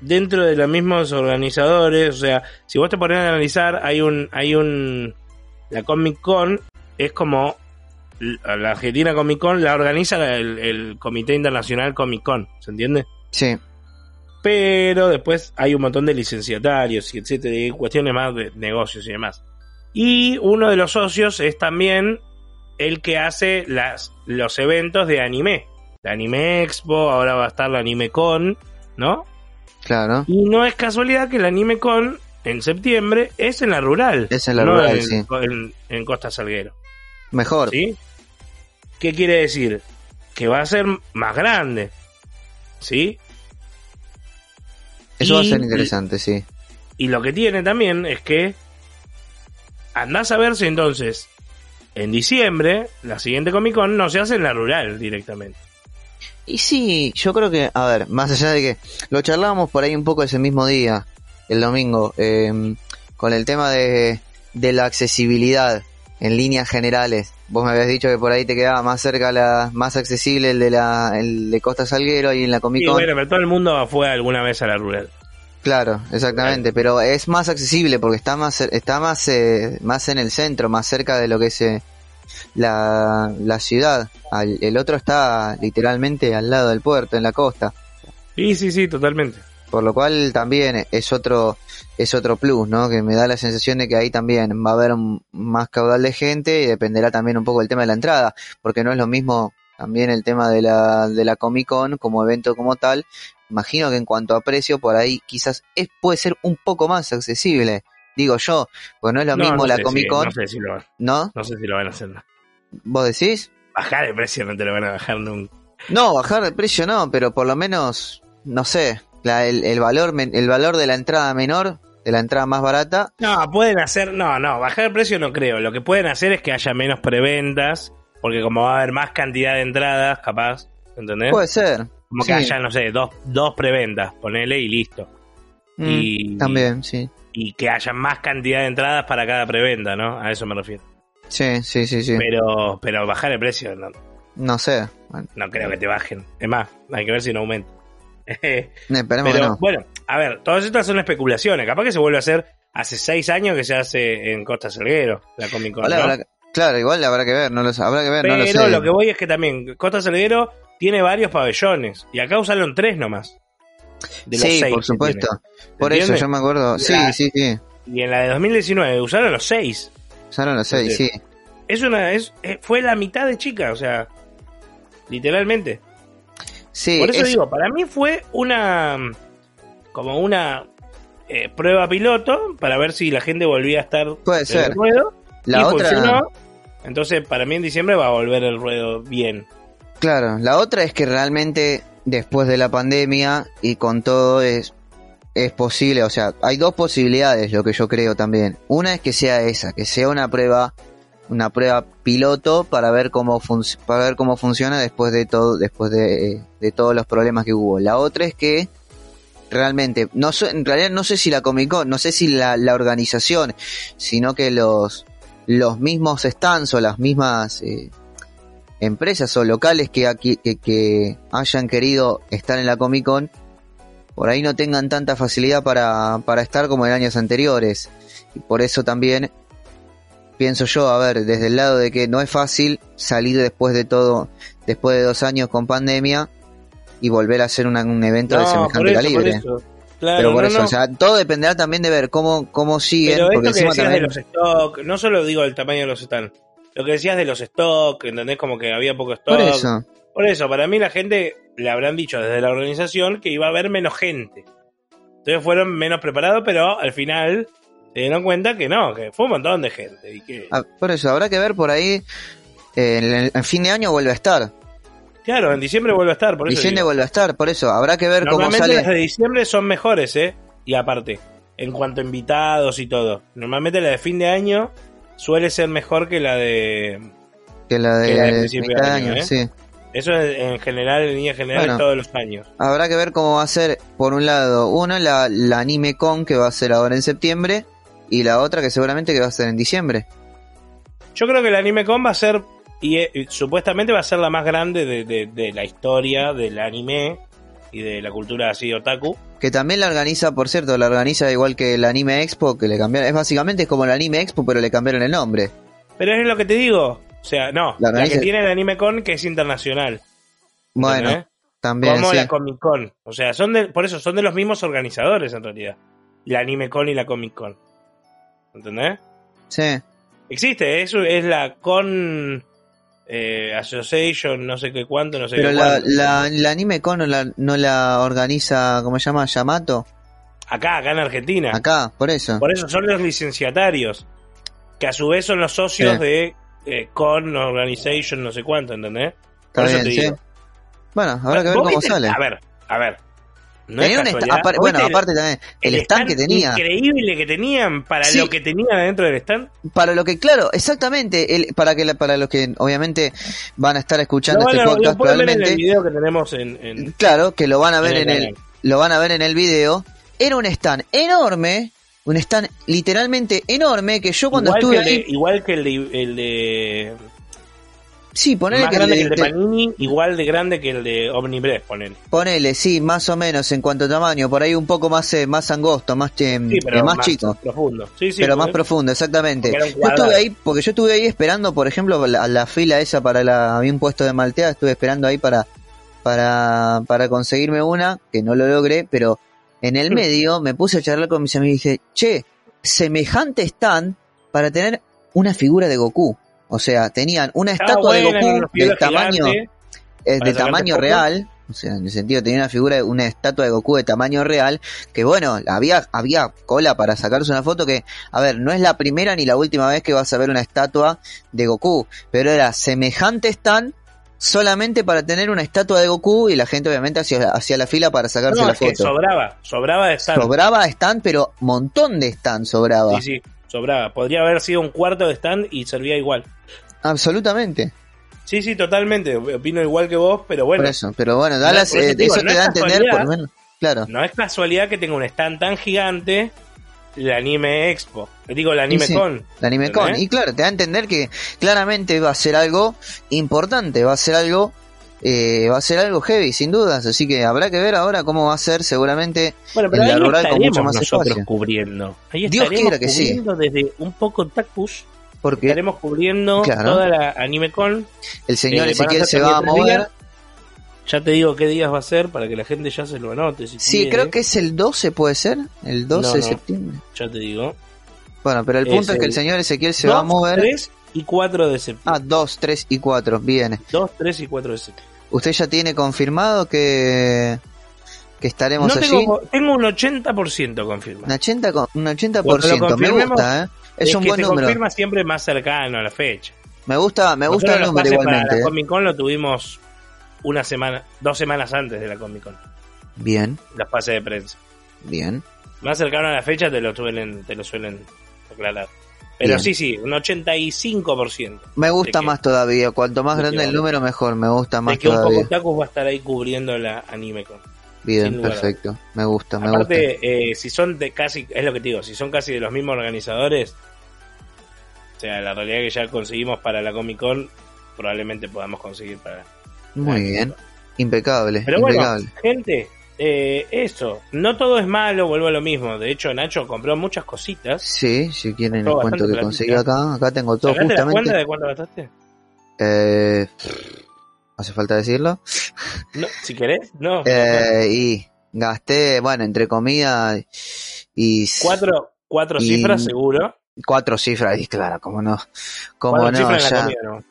dentro de los mismos organizadores, o sea, si vos te pones a analizar, hay un, hay un, la Comic Con es como la Argentina Comic Con la organiza el, el Comité Internacional Comic Con, ¿se entiende? Sí, Pero después hay un montón de licenciatarios y etcétera, y cuestiones más de negocios y demás. Y uno de los socios es también el que hace las, los eventos de anime. La Anime Expo, ahora va a estar la Anime Con, ¿no? claro. Y no es casualidad que la Anime Con en septiembre es en la rural. Es en la no rural, en, sí. en- en Costa Salguero. Mejor. ¿Sí? ¿Qué quiere decir? Que va a ser más grande. ¿Sí? Eso va a ser interesante, sí. Y lo que tiene también es que andás a ver si entonces en diciembre la siguiente Comic Con no se hace en la rural directamente. Y sí, yo creo que, a ver, más allá de que lo charlábamos por ahí un poco ese mismo día, el domingo, eh, con el tema de, de la accesibilidad en líneas generales. Vos me habías dicho que por ahí te quedaba más cerca, la más accesible el de la el de Costa Salguero y en la Comic Con. bueno, pero todo el mundo fue alguna vez a la rural. Claro, exactamente, pero es más accesible porque está más está más eh, más en el centro, más cerca de lo que es eh, la, la ciudad. Al- el otro está literalmente al lado del puerto, en la costa. Sí, sí, sí, totalmente. Por lo cual también es otro, es otro plus, ¿no? Que me da la sensación de que ahí también va a haber un- más caudal de gente y dependerá también un poco del tema de la entrada, porque no es lo mismo también el tema de la, de la Comic Con como evento como tal. Imagino que en cuanto a precio, por ahí quizás es, puede ser un poco más accesible. Digo yo, porque no es lo No, mismo no la sé Comic Con, no sé si lo ¿no? no sé si lo van a hacer. ¿Vos decís? Bajar el precio no te lo van a bajar nunca. No, bajar el precio no, pero por lo menos, no sé, la- el, el valor, el valor de la entrada menor, de la entrada más barata, No, pueden hacer, no, no, bajar el precio no creo. Lo que pueden hacer es que haya menos preventas, porque como va a haber más cantidad de entradas, capaz, ¿entendés? puede ser. como sí. que haya, no sé, dos, dos preventas, ponele y listo. Mm, y, También, sí. y que haya más cantidad de entradas para cada preventa, ¿no? A eso me refiero. Sí, sí, sí, sí. Pero, pero bajar el precio, no, No sé. Bueno, no creo que te bajen. Es más, hay que ver si no aumenta. esperemos que Pero no. bueno, a ver, todas estas son especulaciones. Capaz que se vuelve a hacer hace seis años que se hace en Costa Salguero, la Comic Con. Hola, ¿no? habrá- claro, igual habrá que ver, no lo sé. Habrá que ver, no lo Pero sé. lo que voy es que también Costa Salguero tiene varios pabellones. Y acá usaron tres nomás. De los sí, por supuesto. Por eso yo me acuerdo. Sí, sí, sí. Y en la de 2019 usaron los seis. Usaron los seis, sí. Es una, es, eh, fue la mitad de chica, o sea, literalmente. Sí. Por eso digo, para mí fue una, como una eh, prueba piloto para ver si la gente volvía a estar Puede ser. ruedo. La otra. Entonces, para mí en diciembre va a volver el ruedo bien. Claro, la otra es que realmente después de la pandemia y con todo es es posible, o sea, hay dos posibilidades, lo que yo creo también. Una es que sea esa, que sea una prueba, una prueba piloto para ver cómo para ver cómo funciona después de todo, después de, de, todos los problemas que hubo. La otra es que realmente, no en realidad no sé si la Comic Con, no sé si la, la organización, sino que los los mismos stands o las mismas eh, empresas o locales que, aquí, que, que hayan querido estar en la Comic Con por ahí no tengan tanta facilidad para, para estar como en años anteriores. Y por eso también pienso yo, a ver, desde el lado de que no es fácil salir después de todo, después de dos años con pandemia y volver a hacer un evento de semejante calibre. Pero por eso, o sea, todo dependerá también de ver cómo, cómo siguen. Pero porque esto que decías de los stock, no solo digo el tamaño de los stands, lo que decías de los stock, ¿entendés? Como que había poco stock. Por eso. Por eso, para mí la gente le habrán dicho desde la organización que iba a haber menos gente. Entonces fueron menos preparados, pero al final se dieron cuenta que no, que fue un montón de gente. Y que... Ah, por eso, habrá que ver por ahí, en, el, fin de año vuelve a estar. Claro, en diciembre vuelve a estar, por diciembre vuelve a estar, por eso, habrá que ver cómo sale. las de diciembre son mejores, ¿eh? Y aparte, en cuanto a invitados y todo. Normalmente la de fin de año suele ser mejor que la de... Que la de, mitad de año, ¿eh? sí. Eso en general, en línea general, todos los años. Habrá que ver cómo va a ser, por un lado, una, la, la Anime Con, que va a ser ahora en septiembre, y la otra que seguramente que va a ser en diciembre. Yo creo que la Anime Con va a ser, y, eh, supuestamente va a ser la más grande de, de, la historia del anime y de la cultura así otaku. Que también la organiza, por cierto, la organiza igual que el Anime Expo, que le cambiaron, es básicamente es como el Anime Expo, pero le cambiaron el nombre. Pero es lo que te digo, o sea, no, la, que tiene el Anime Con que es internacional. Bueno, también. Como la Comic Con. O sea, son de, por eso son de los mismos organizadores en realidad. La Anime Con y la Comic Con. ¿Entendés? Sí. Existe, eso es la Con eh, Association, no sé qué cuánto, no sé Pero qué la, la, la, Anime Con no la, no la organiza, ¿cómo se llama? Yamato. Acá, acá en Argentina. Acá, por eso. Por eso son los licenciatarios que a su vez son los socios de eh, Con Organization, no sé cuánto, ¿entendés? Por eso te digo. Bueno, habrá que ver cómo sale. A ver, a ver. No bueno, aparte también, el, stand, que tenía. Increíble que tenían para lo que tenía dentro del stand. Para lo que, claro, exactamente, el, para que para los que obviamente van a estar escuchando este podcast probablemente. en el video que tenemos en, claro, que lo van a ver en el, lo van a ver en el video. Era un stand enorme un stand literalmente enorme que yo cuando estuve ahí... igual que el de, el de Sí, ponele más que, grande el de, que el de Panini, igual de grande que el de Omnibus, ponele. Ponele, sí, más o menos en cuanto a tamaño, por ahí un poco más eh, más angosto, más eh, eh, más, chico. Profundo. Sí, sí, pero más profundo, exactamente. Yo estuve ahí, porque yo estuve ahí esperando, por ejemplo, la, la fila esa para la, había un puesto de maltea, estuve esperando ahí para, para, para conseguirme una, que no lo logré, pero en el medio me puse a charlar con mis amigos y dije, che, semejante stand para tener una figura de Goku. O sea, tenían una estatua de Goku de tamaño, eh, de tamaño real. O sea, en el sentido, tenía una figura, una estatua de Goku de tamaño real, que bueno, había, había cola para sacarse una foto que, a ver, no es la primera ni la última vez que vas a ver una estatua de Goku, pero era semejante stand solamente para tener una estatua de Goku y la gente obviamente hacía, la fila para sacarse la foto. sobraba, sobraba de stand. Sobraba de stand, pero montón de stand sobraba. Sí, sí, sobraba. Podría haber sido un cuarto de stand y servía igual. Absolutamente. Sí, sí, totalmente. Opino igual que vos, pero bueno. Por eso, pero bueno, Dallas, eh, eso te da a entender por lo menos. Claro. No es casualidad que tenga un stand tan gigante la Anime Expo. Digo, la Anime Con. La Anime Con. Y claro, te da a entender que claramente va a ser algo importante, va a ser algo eh, va a ser algo heavy, sin dudas. Así que habrá que ver ahora cómo va a ser seguramente bueno, pero en la rural con mucho más nosotros cubriendo. Ahí Dios quiera que cubriendo desde un poco Tacus. Porque estaremos cubriendo toda la Anime Con. El señor eh, Ezequiel se va a mover. Ya te digo qué días va a ser para que la gente ya se lo anote. Si Sí, quiere. creo que es el 12, puede ser. El 12 No, de septiembre. Ya te digo. Bueno, pero el Es punto es, que el el señor Ezequiel se 2, va a mover. 3 y 4 de septiembre. Ah, 2, 3 y 4. Bien. 2, 3 y 4 de septiembre. ¿Usted ya tiene confirmado que, que estaremos No allí? tengo, tengo un 80% confirmado. Un 80, con- un 80%. Cuando lo me gusta, ¿eh? Es, un que buen se número. confirma siempre más cercano a la fecha. Me gusta, me gusta el Nosotros los número igualmente. Para ¿eh? la Comic Con lo tuvimos una semana, dos semanas antes de la Comic Con. Bien, Las pases de prensa. bien. Más cercano a la fecha te lo suelen, te lo suelen aclarar. Pero Bien. sí, sí, un 85%. Me gusta más todavía. Cuanto más grande el número, mejor. Me gusta más de que un poco Tacos va a estar ahí cubriendo la AnimeCon. Bien, perfecto. Me gusta, me gusta. Aparte, eh, si son de casi, es lo que te digo, si son casi de los mismos organizadores, o sea, la realidad que ya conseguimos para la Comic Con, probablemente podamos conseguir para... Muy bien. Impecable, Pero bueno, impecable. gente, eh, eso, no todo es malo, vuelvo a lo mismo. De hecho, Nacho compró muchas cositas. Sí, si quieren les cuento que conseguí acá. Acá tengo todo ¿Sacaste la cuenta justamente. de cuánto gastaste? Eh, ¿Hace falta decirlo? No, si querés, no. Eh, y gasté, bueno, entre comida y cuatro cuatro y- cifras seguro. cuatro cifras, y claro, como no, como Cuatro no, cifras en la ya, comida, no.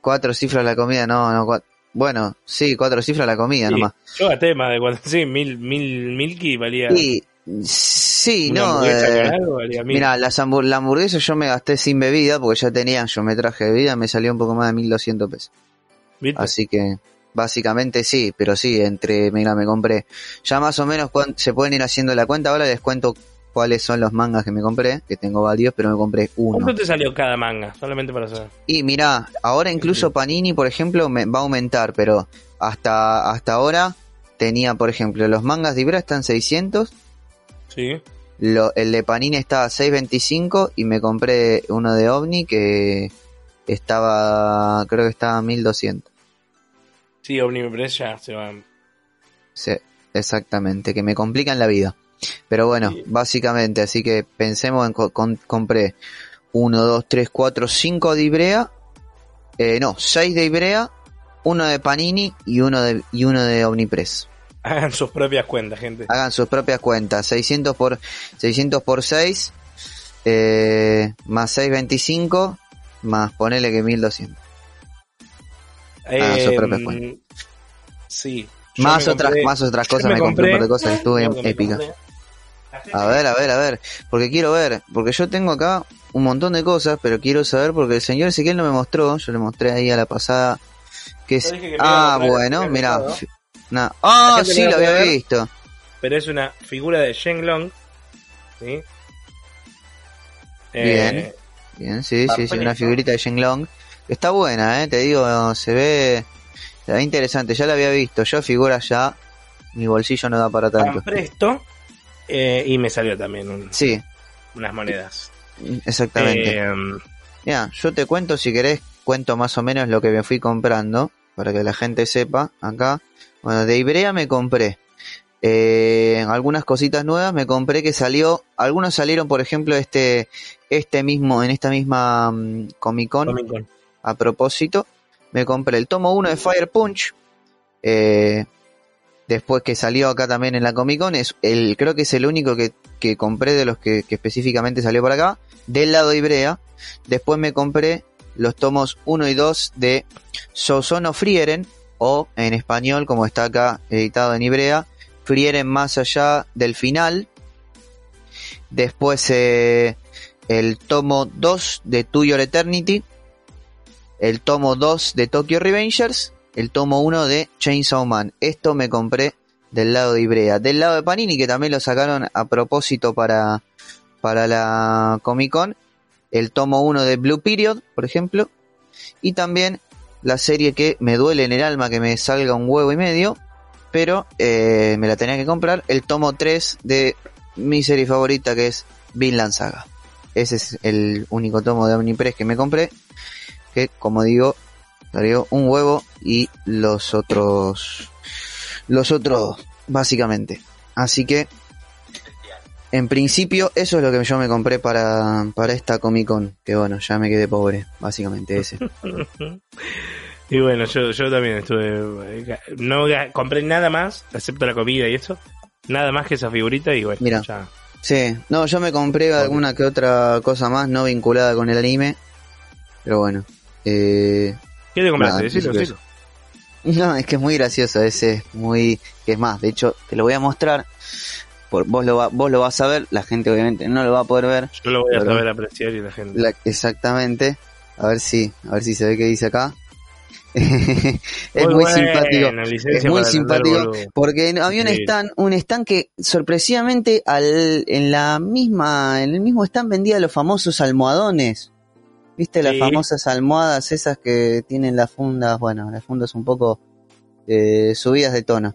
cuatro cifras la comida, no, no, cua- bueno, sí, cuatro cifras la comida Sí, nomás. Yo gasté más de cuatro, sí, mil, mil, milky valía. Sí, no, eh, mira, las hambur- la hamburguesa yo me gasté sin bebida, porque ya tenía, yo me traje bebida, me salió un poco más de 1200 pesos. ¿Viste? Así que, básicamente sí, pero sí, entre, mira, me compré. Ya más o menos se pueden ir haciendo la cuenta. Ahora les cuento cuáles son los mangas que me compré, que tengo varios, pero me compré uno. ¿Cuánto te salió cada manga? Solamente para saber. Y mira, ahora incluso Panini, por ejemplo, me va a aumentar, pero hasta, hasta ahora tenía, por ejemplo, los mangas de Ibra están 600, Sí. lo- el de Panini estaba a 625 y me compré uno de OVNI que estaba, creo que estaba a 1200. Sí, Omnipress ya se van. Sí, exactamente, que me complican la vida. Pero bueno, Sí. básicamente, así que pensemos en co- con- compré 1, 2, 3, 4, 5 de Ibrea, eh, no, 6 de Ibrea, uno de Panini y uno de, y uno de Omnipress. Hagan sus propias cuentas, gente. Hagan sus propias cuentas, 600 por, 600 por 6, eh, más 625, más ponele que 1200. hagan sus Eh, propias cuentas. sí. Yo Más me otras, compré- más otras cosas, me compré un par de cosas estuve me compré. A ver, a ver, a ver, porque quiero ver, porque yo tengo acá un montón de cosas, pero quiero saber porque el señor Ezequiel no me mostró, yo le mostré ahí a la pasada que es que ah, bueno, mira, fi- na- ah, sí lo había visto. Pero es una figura de Shenlong. ¿Sí? Eh, Bien. Bien, sí, sí, una figurita de Shenlong. Está buena, eh, te digo, se ve, se ve interesante, ya la había visto, yo figuras ya, mi bolsillo no da para tanto. tan presto. Eh, y me salió también un- Sí, unas monedas. exactamente. Eh, Mira, yo te cuento si querés, cuento más o menos lo que me fui comprando, para que la gente sepa, acá. Bueno, de Ibrea me compré eh, algunas cositas nuevas, me compré que salió, algunos salieron, por ejemplo, este, este mismo, en esta misma mm, Comic Con, Comic Con. a propósito, me compré el tomo 1 de Fire Punch, eh, después que salió acá también en la Comic Con, es el, creo que es el único que, que compré de los que, específicamente salió por acá, del lado de Ibrea, después me compré los tomos 1 y 2 de Sosono Frieren, o en español, como está acá editado en Ibrea, Frieren más allá del final, después eh, el tomo 2 de To Your Eternity, el tomo 2 de Tokyo Revengers, el tomo 1 de Chainsaw Man. Esto me compré del lado de Ibrea. Del lado de Panini, que también lo sacaron a propósito para, para la Comic Con, el tomo 1 de Blue Period, por ejemplo, y también la serie que me duele en el alma que me salga un huevo y medio, pero eh, me la tenía que comprar, el tomo 3 de mi serie favorita que es Vinland Saga. Ese es el único tomo de Omnipress que me compré, que como digo, salió un huevo y los otros, los otros, básicamente. Así que, en principio, eso es lo que yo me compré para, para esta Comic Con, que bueno, ya me quedé pobre, básicamente ese. Y bueno, yo, yo también estuve. No compré nada más, excepto la comida y eso. Nada más que esa figurita y bueno, Mira. ya. Sí, no, yo me compré alguna que otra cosa más no vinculada con el anime. Pero bueno. Eh, ¿Qué te compraste? Nada, Decilo, decilo. no, es que es muy gracioso, ese es muy... Es más, de hecho, te lo voy a mostrar. Por, vos, lo va- vos lo vas a ver, la gente obviamente no lo va a poder ver. Yo lo voy a saber apreciar y la gente. La- exactamente. A ver si, a ver si se ve qué dice acá. es muy simpático. Es muy simpático porque había un Sí. stand, un stand que sorpresivamente al, en la misma, en el mismo stand vendía los famosos almohadones. ¿Viste las Sí. famosas almohadas esas que tienen las fundas, bueno, las fundas un poco eh, subidas de tono?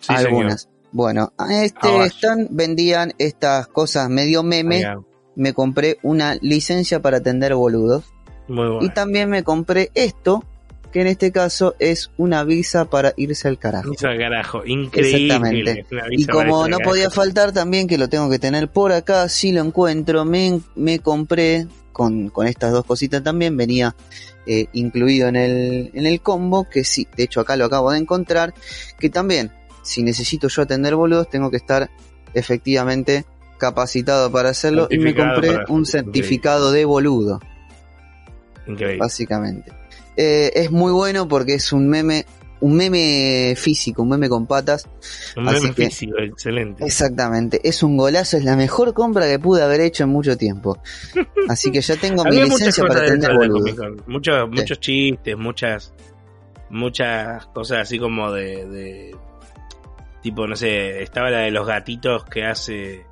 Sí, algunas. Bueno, a este Abajo. stand vendían estas cosas medio meme. Me compré una licencia para atender boludos. Muy bueno. Y también me compré esto, que en este caso es una visa para irse al carajo. Visa al carajo, increíble. Exactamente. Y como no podía faltar también, que lo tengo que tener por acá, si lo encuentro, me, me compré con, con estas dos cositas también, venía eh, incluido en el, en el combo, que sí, de hecho acá lo acabo de encontrar, que también, si necesito yo atender boludos, tengo que estar efectivamente capacitado para hacerlo y me compré para- un certificado de boludo, Increíble. básicamente. Eh, es muy bueno porque es un meme, un meme físico, un meme con patas, Un así meme que- físico, excelente. Exactamente, es un golazo, es la mejor compra que pude haber hecho en mucho tiempo. Así que ya tengo mi licencia para Con. Muchos, muchos chistes, muchas, muchas cosas así como de, de, tipo, no sé, estaba la de los gatitos que hace,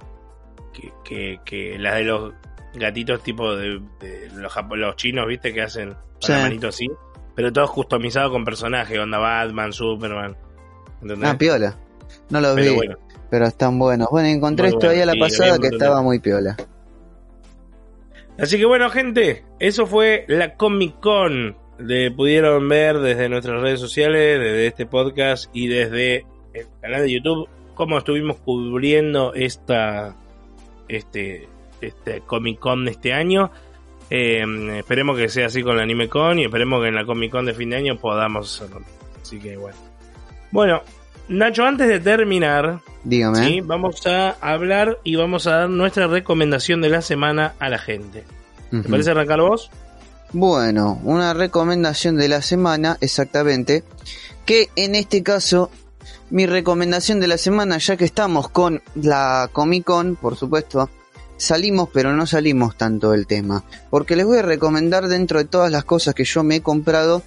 que, que, que la de los gatitos tipo de, de los, los chinos, viste, que hacen Sí. la manito así, pero todos customizados con personajes, onda Batman, Superman, ¿entendés? Ah, piola. No los pero vi, bueno, pero están buenos. Bueno, encontré esto ahí a la pasada que estaba muy piola. Así que bueno, gente, eso fue la Comic Con. Le pudieron ver desde nuestras redes sociales, desde este podcast y desde el canal de YouTube cómo estuvimos cubriendo esta este este Comic Con de este año. Eh, esperemos que sea así con la Anime Con y esperemos que en la Comic Con de fin de año podamos hacerlo. Así que bueno. Bueno, Nacho, antes de terminar, Dígame. ¿sí? vamos a hablar y vamos a dar nuestra recomendación de la semana a la gente. ¿Te parece arrancar vos? Bueno, una recomendación de la semana, exactamente. Que en este caso, mi recomendación de la semana, ya que estamos con la Comic Con, por supuesto, salimos pero no salimos tanto del tema. Porque les voy a recomendar dentro de todas las cosas que yo me he comprado,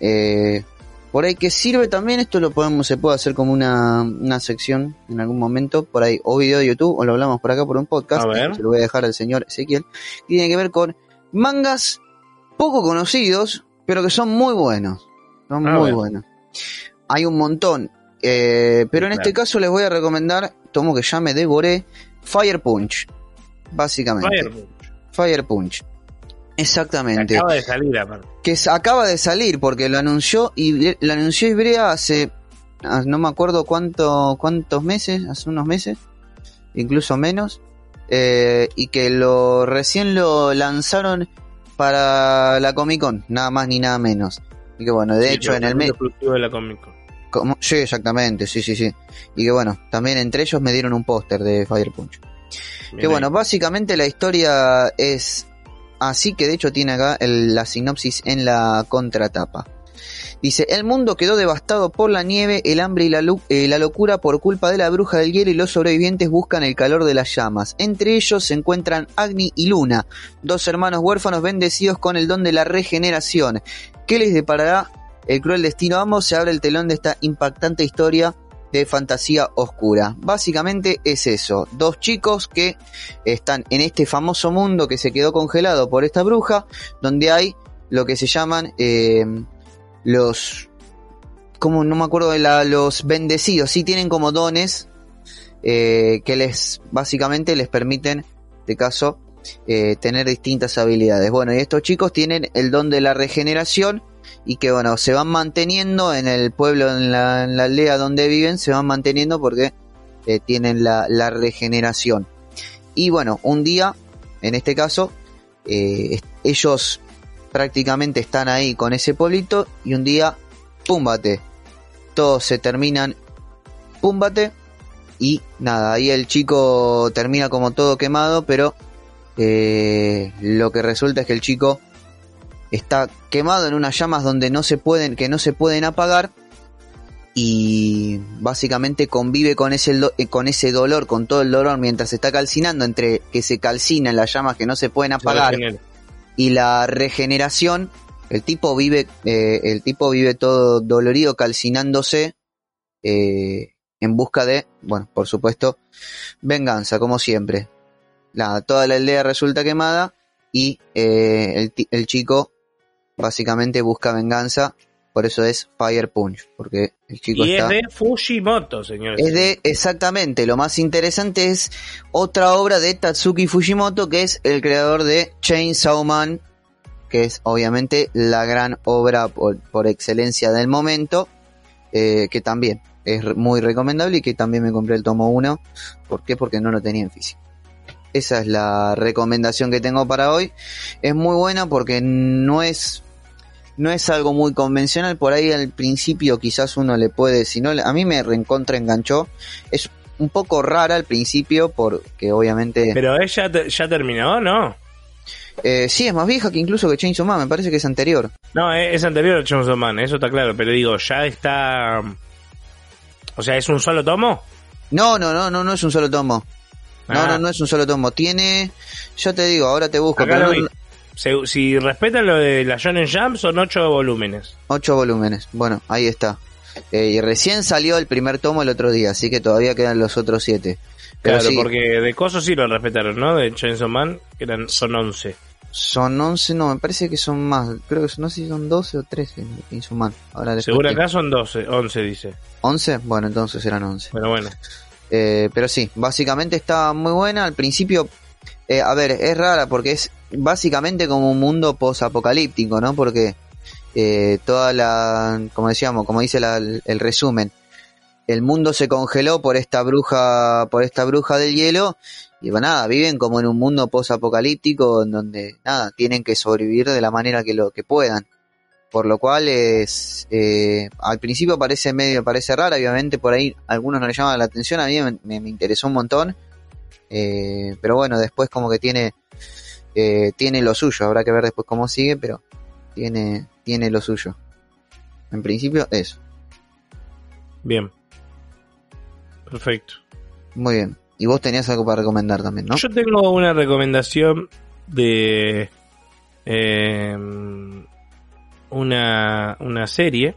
eh, por ahí que sirve también, esto lo podemos, se puede hacer como una, una sección en algún momento, por ahí, o video de YouTube, o lo hablamos por acá por un podcast, A ver. se lo voy a dejar al señor Ezequiel, que tiene que ver con mangas poco conocidos, pero que son muy buenos. Son A muy ver. buenos. Hay un montón. eh, pero en Claro. este caso les voy a recomendar, tomo que ya me devoré, Fire Punch. Básicamente. Fire Fire Punch. Exactamente. Acaba de salir aparte. Que acaba de salir porque lo anunció y lo anunció Ibrea hace ah, no me acuerdo cuánto cuántos meses, hace unos meses, incluso menos. eh, y que lo recién lo lanzaron para la Comic Con, nada más ni nada menos. Y que bueno, de Sí, hecho en el mes, exclusivo de la Comic Con. como, sí, exactamente, sí, sí, sí. Y que bueno, también entre ellos me dieron un póster de Fire Punch. Bien Que ahí. bueno, básicamente la historia es así que de hecho tiene acá el- la sinopsis en la contratapa. Dice, el mundo quedó devastado por la nieve, el hambre y la, eh, la locura por culpa de la bruja del hielo y los sobrevivientes buscan el calor de las llamas. Entre ellos se encuentran Agni y Luna, dos hermanos huérfanos bendecidos con el don de la regeneración. ¿Qué les deparará el cruel destino a ambos? Se abre el telón de esta impactante historia de fantasía oscura. Básicamente es eso, dos chicos que están en este famoso mundo que se quedó congelado por esta bruja, donde hay lo que se llaman eh, los... como no me acuerdo de la, los bendecidos, sí tienen como dones eh, que les básicamente les permiten, de caso, eh, tener distintas habilidades. Bueno, y estos chicos tienen el don de la regeneración y que bueno, se van manteniendo en el pueblo, en la, aldea donde viven, se van manteniendo porque eh, tienen la, regeneración. Y bueno, un día, en este caso, eh, ellos prácticamente están ahí con ese pueblito y un día, púmbate, todos se terminan, púmbate y nada, ahí el chico termina como todo quemado, pero eh, lo que resulta es que el chico está quemado en unas llamas donde no se pueden, que no se pueden apagar y básicamente convive con ese, eh, con ese dolor, con todo el dolor mientras se está calcinando entre que se calcinan las llamas que no se pueden apagar y la regeneración. El tipo vive, eh, el tipo vive todo dolorido, calcinándose eh, en busca de, bueno, por supuesto, venganza, como siempre. La, toda la aldea resulta quemada y el, el chico básicamente busca venganza por eso es Fire Punch, porque el chico y es de Fujimoto, señores. Es de, exactamente, lo más interesante es otra obra de Tatsuki Fujimoto, que es el creador de Chainsaw Man, que es obviamente la gran obra por, excelencia del momento, eh, que también es muy recomendable y que también me compré el tomo 1. ¿Por qué? Porque no lo tenía en físico. Esa es la recomendación que tengo para hoy. Es muy buena porque no es no es algo muy convencional, por ahí al principio quizás uno le puede, si no, a mí me reencontra enganchó, es un poco rara al principio porque obviamente... Pero ella ya terminó, ¿no? Eh, sí, es más vieja que incluso que Chainsaw Man, me parece que es anterior. No, es, anterior a Chainsaw Man, eso está claro, pero digo, ya está... O sea, ¿es un solo tomo? No, no, no, no, no es un solo tomo. No, ah. no, no es un solo tomo. Tiene, yo te digo, ahora te busco. pero si respetan lo de la Shonen Jump, son ocho volúmenes. Ocho volúmenes. Bueno, ahí está. Eh, y recién salió el primer tomo el otro día, así que todavía quedan los otros siete. claro, porque de Coso sí lo respetaron, ¿no? De Chainsaw Man, que eran, son once. Son once, no, me parece que son más. Creo que no sé si son doce o trece de Chainsaw Man. Ahora Seguro acá son doce, once dice. ¿Once? Bueno, entonces eran once. Pero bueno. Eh, pero sí, básicamente está muy buena. Al principio eh, a ver, es rara porque es básicamente como un mundo post-apocalíptico, ¿no? Porque eh, toda la, como decíamos, como dice el, resumen, el mundo se congeló por esta bruja, por esta bruja del hielo y bueno, nada, viven como en un mundo post-apocalíptico en donde nada, tienen que sobrevivir de la manera que lo que puedan. Por lo cual es, eh, al principio parece medio, parece rara, obviamente por ahí algunos no le llaman la atención, a mí me, me interesó un montón eh, pero bueno, después como que tiene, eh, tiene lo suyo. Habrá que ver después cómo sigue, pero tiene, tiene lo suyo. En principio, eso. Bien. Perfecto. Muy bien. Y vos tenías algo para recomendar también, ¿no? Yo tengo una recomendación de eh, una, una serie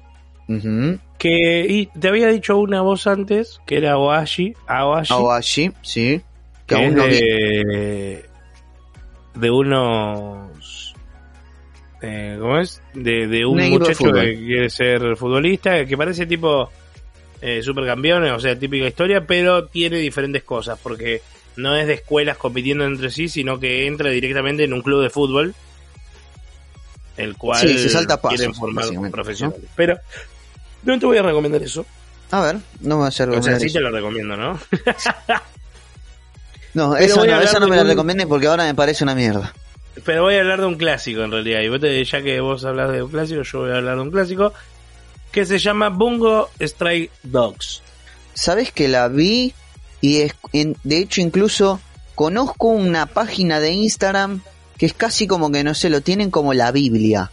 que y te había dicho una voz antes que era Oashi, Aoashi. Aoashi, sí de, de unos eh, ¿cómo es? De, un, muchacho que quiere ser futbolista, que parece tipo eh, supercampeón, o sea, típica historia, pero tiene diferentes cosas, porque no es de escuelas compitiendo entre sí, sino que entra directamente en un club de fútbol, el cual se salta pasos, profesional. Pero no te voy a recomendar eso. A ver, no me a O sea, sí te lo recomiendo, ¿no? No, eso no, no me la recomiendes porque ahora me parece una mierda. Pero voy a hablar de un clásico en realidad. Y ya que vos hablas de un clásico, yo voy a hablar de un clásico que se llama Bungo Stray Dogs. ¿Sabes que la vi? Y es, de hecho incluso conozco una página de Instagram que es casi como que no sé, lo tienen como la Biblia.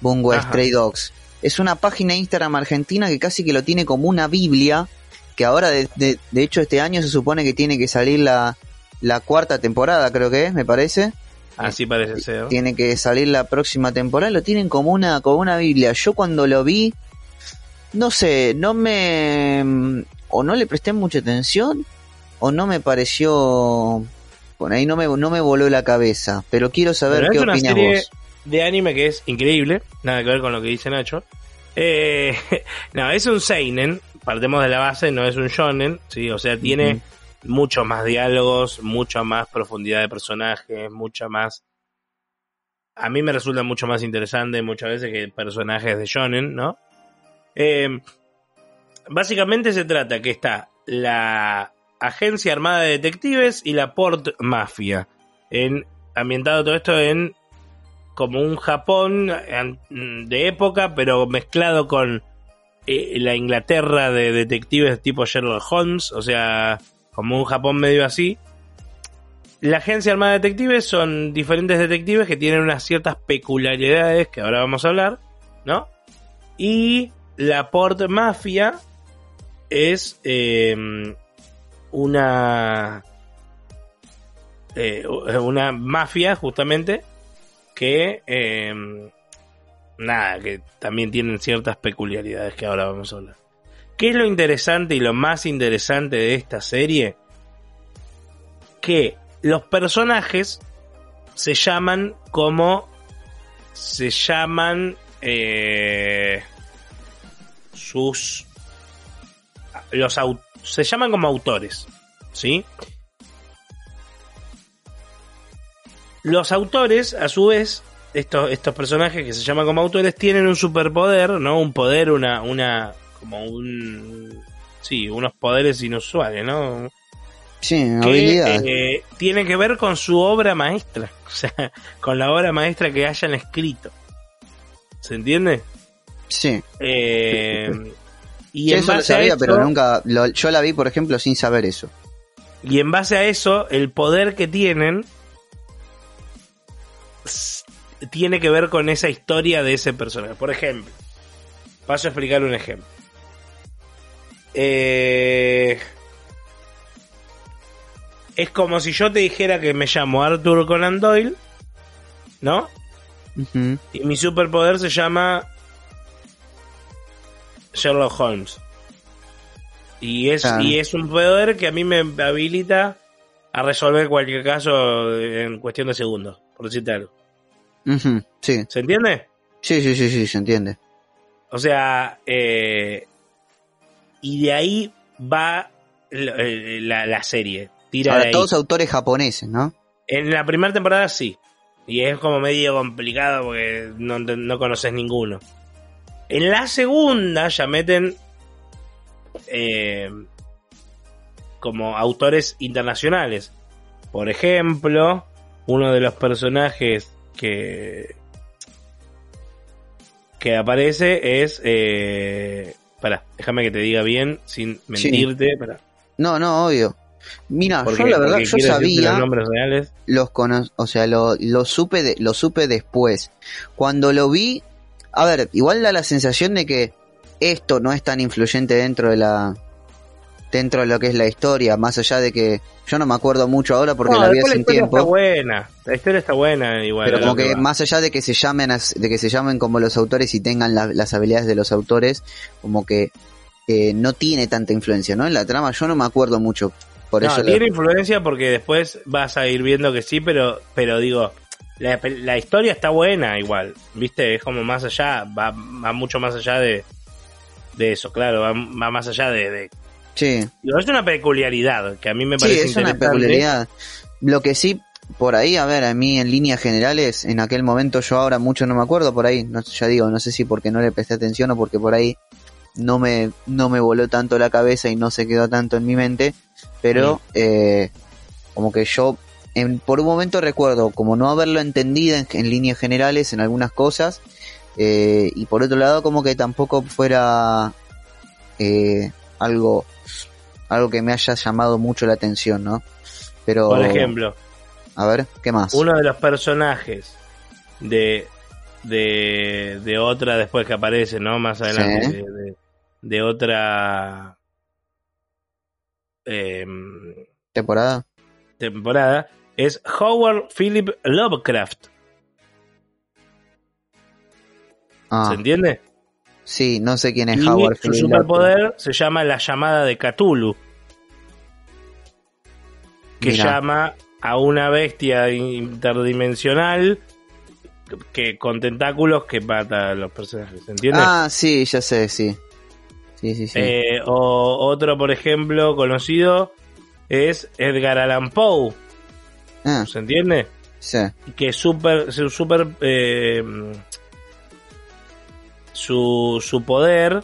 Bungo Stray Dogs. Es una página de Instagram argentina que casi que lo tiene como una Biblia. Que ahora, de, de hecho, este año se supone que tiene que salir la, la cuarta temporada, creo que es, me parece. Así parece ser. Tiene que salir la próxima temporada, lo tienen como una, como una Biblia. Yo cuando lo vi, no sé, no me... o no le presté mucha atención, o no me pareció... Por ahí no me, no me voló la cabeza, pero quiero saber qué opinas vos. De anime que es increíble, nada que ver con lo que dice Nacho. Eh, no, es un Seinen, partemos de la base, no es un Shonen, sí, o sea, tiene mucho más diálogos, mucha más profundidad de personajes, mucha más... A mí me resulta mucho más interesante muchas veces que personajes de Shonen, ¿no? Eh, básicamente se trata que está la Agencia Armada de Detectives y la Port Mafia. En, ambientado todo esto en como un Japón de época, pero mezclado con eh, la Inglaterra de detectives tipo Sherlock Holmes, o sea, como un Japón medio así. La agencia armada de detectives son diferentes detectives que tienen unas ciertas peculiaridades que ahora vamos a hablar, ¿no? Y la Port Mafia es eh, una eh, una mafia justamente que eh, nada que también tienen ciertas peculiaridades que ahora vamos a hablar ¿qué es lo interesante y lo más interesante de esta serie? que los personajes se llaman como se llaman eh, sus los se llaman como autores ¿sí? Los autores, a su vez, estos, estos personajes que se llaman como autores, tienen un superpoder, ¿no? Un poder, una, una, como un, sí, unos poderes inusuales, ¿no? Sí, Que eh, tiene que ver con su obra maestra, o sea, con la obra maestra que hayan escrito. ¿Se entiende? sí. Eh, y en eso lo sabía, pero nunca. lo- yo la vi, por ejemplo, sin saber eso. Y en base a eso, el poder que tienen tiene que ver con esa historia de ese personaje. Por ejemplo, paso a explicar un ejemplo. Eh, es como si yo te dijera que me llamo Arthur Conan Doyle, ¿no? Y mi superpoder se llama Sherlock Holmes. Y es, Claro. y es un poder que a mí me habilita a resolver cualquier caso en cuestión de segundos, por decirte algo. Sí. ¿Se entiende? sí, sí, sí, sí, se entiende. O sea, eh, y de ahí va la, la- la serie. Tira de Ahora, ahí. todos autores japoneses, ¿no? En la primera temporada sí. Y es como medio complicado porque no, no conoces ninguno. En la segunda ya meten eh, como autores internacionales. Por ejemplo, uno de los personajes que que aparece es eh, para déjame que te diga bien sin Sí. mentirte pará, No, no, obvio. Mira, porque- yo la verdad, yo sabía, los nombres reales los cono o sea, lo, lo supe de, lo supe después. Cuando lo vi, a ver, igual da la sensación de que esto no es tan influyente dentro de la dentro de lo que es la historia, más allá de que yo no me acuerdo mucho ahora porque No, la vi hace la un historia tiempo. Está buena. La historia está buena igual. Pero como que va. más allá de que se llamen de que se llamen como los autores y tengan la- las habilidades de los autores, como que eh, no tiene tanta influencia, ¿no? En la trama yo no me acuerdo mucho. Por No, eso la- tiene influencia porque después vas a ir viendo que sí, pero, pero digo, la, la historia está buena igual, ¿viste? Es como más allá, va, va mucho más allá de, de eso, claro, va, va más allá de, de- Sí, digo, es una peculiaridad que a mí me sí, parece es una peculiaridad. Lo que sí, por ahí, a ver, a mí en líneas generales, en aquel momento yo ahora mucho no me acuerdo por ahí, no, ya digo, no sé si porque no le presté atención o porque por ahí no me, no me voló tanto la cabeza y no se quedó tanto en mi mente, pero eh, como que yo en, por un momento recuerdo como no haberlo entendido en, en líneas generales en algunas cosas eh, y por otro lado como que tampoco fuera eh, algo algo que me haya llamado mucho la atención, ¿no? Pero Por ejemplo, a ver, ¿qué más? uno de los personajes de, de, de otra después que aparece, ¿no? Más adelante, Sí. de, de- de otra em, temporada. temporada, es Howard Philip Lovecraft. Ah, ¿Se entiende? Sí, no sé quién es Y Howard su superpoder se llama la llamada de Cthulhu, que Mirá. llama a una bestia interdimensional que con tentáculos que mata a los personajes, ¿se entiende? Ah, sí, ya sé, sí. Sí, sí, sí. Eh, o otro, por ejemplo, conocido es Edgar Allan Poe, ah, ¿se entiende? sí. Que super, su super, eh, su, su poder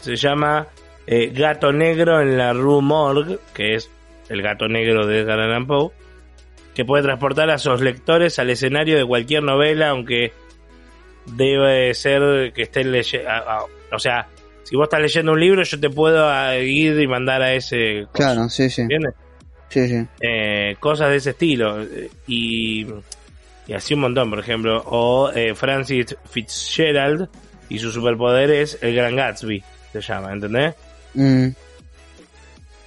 se llama eh, Gato Negro en la Rue Morgue, que es el gato negro de Edgar Allan Poe. que puede transportar a sus lectores al escenario de cualquier novela, aunque debe ser que estén leyendo. O sea, si vos estás leyendo un libro, yo te puedo ir y mandar a ese. Claro, sí, sí. ¿Entiendes? Sí, sí. Eh, cosas de ese estilo. Y, y así un montón, por ejemplo. O eh, Francis Fitzgerald y su superpoder es el Gran Gatsby, se llama, ¿entendés? Mm,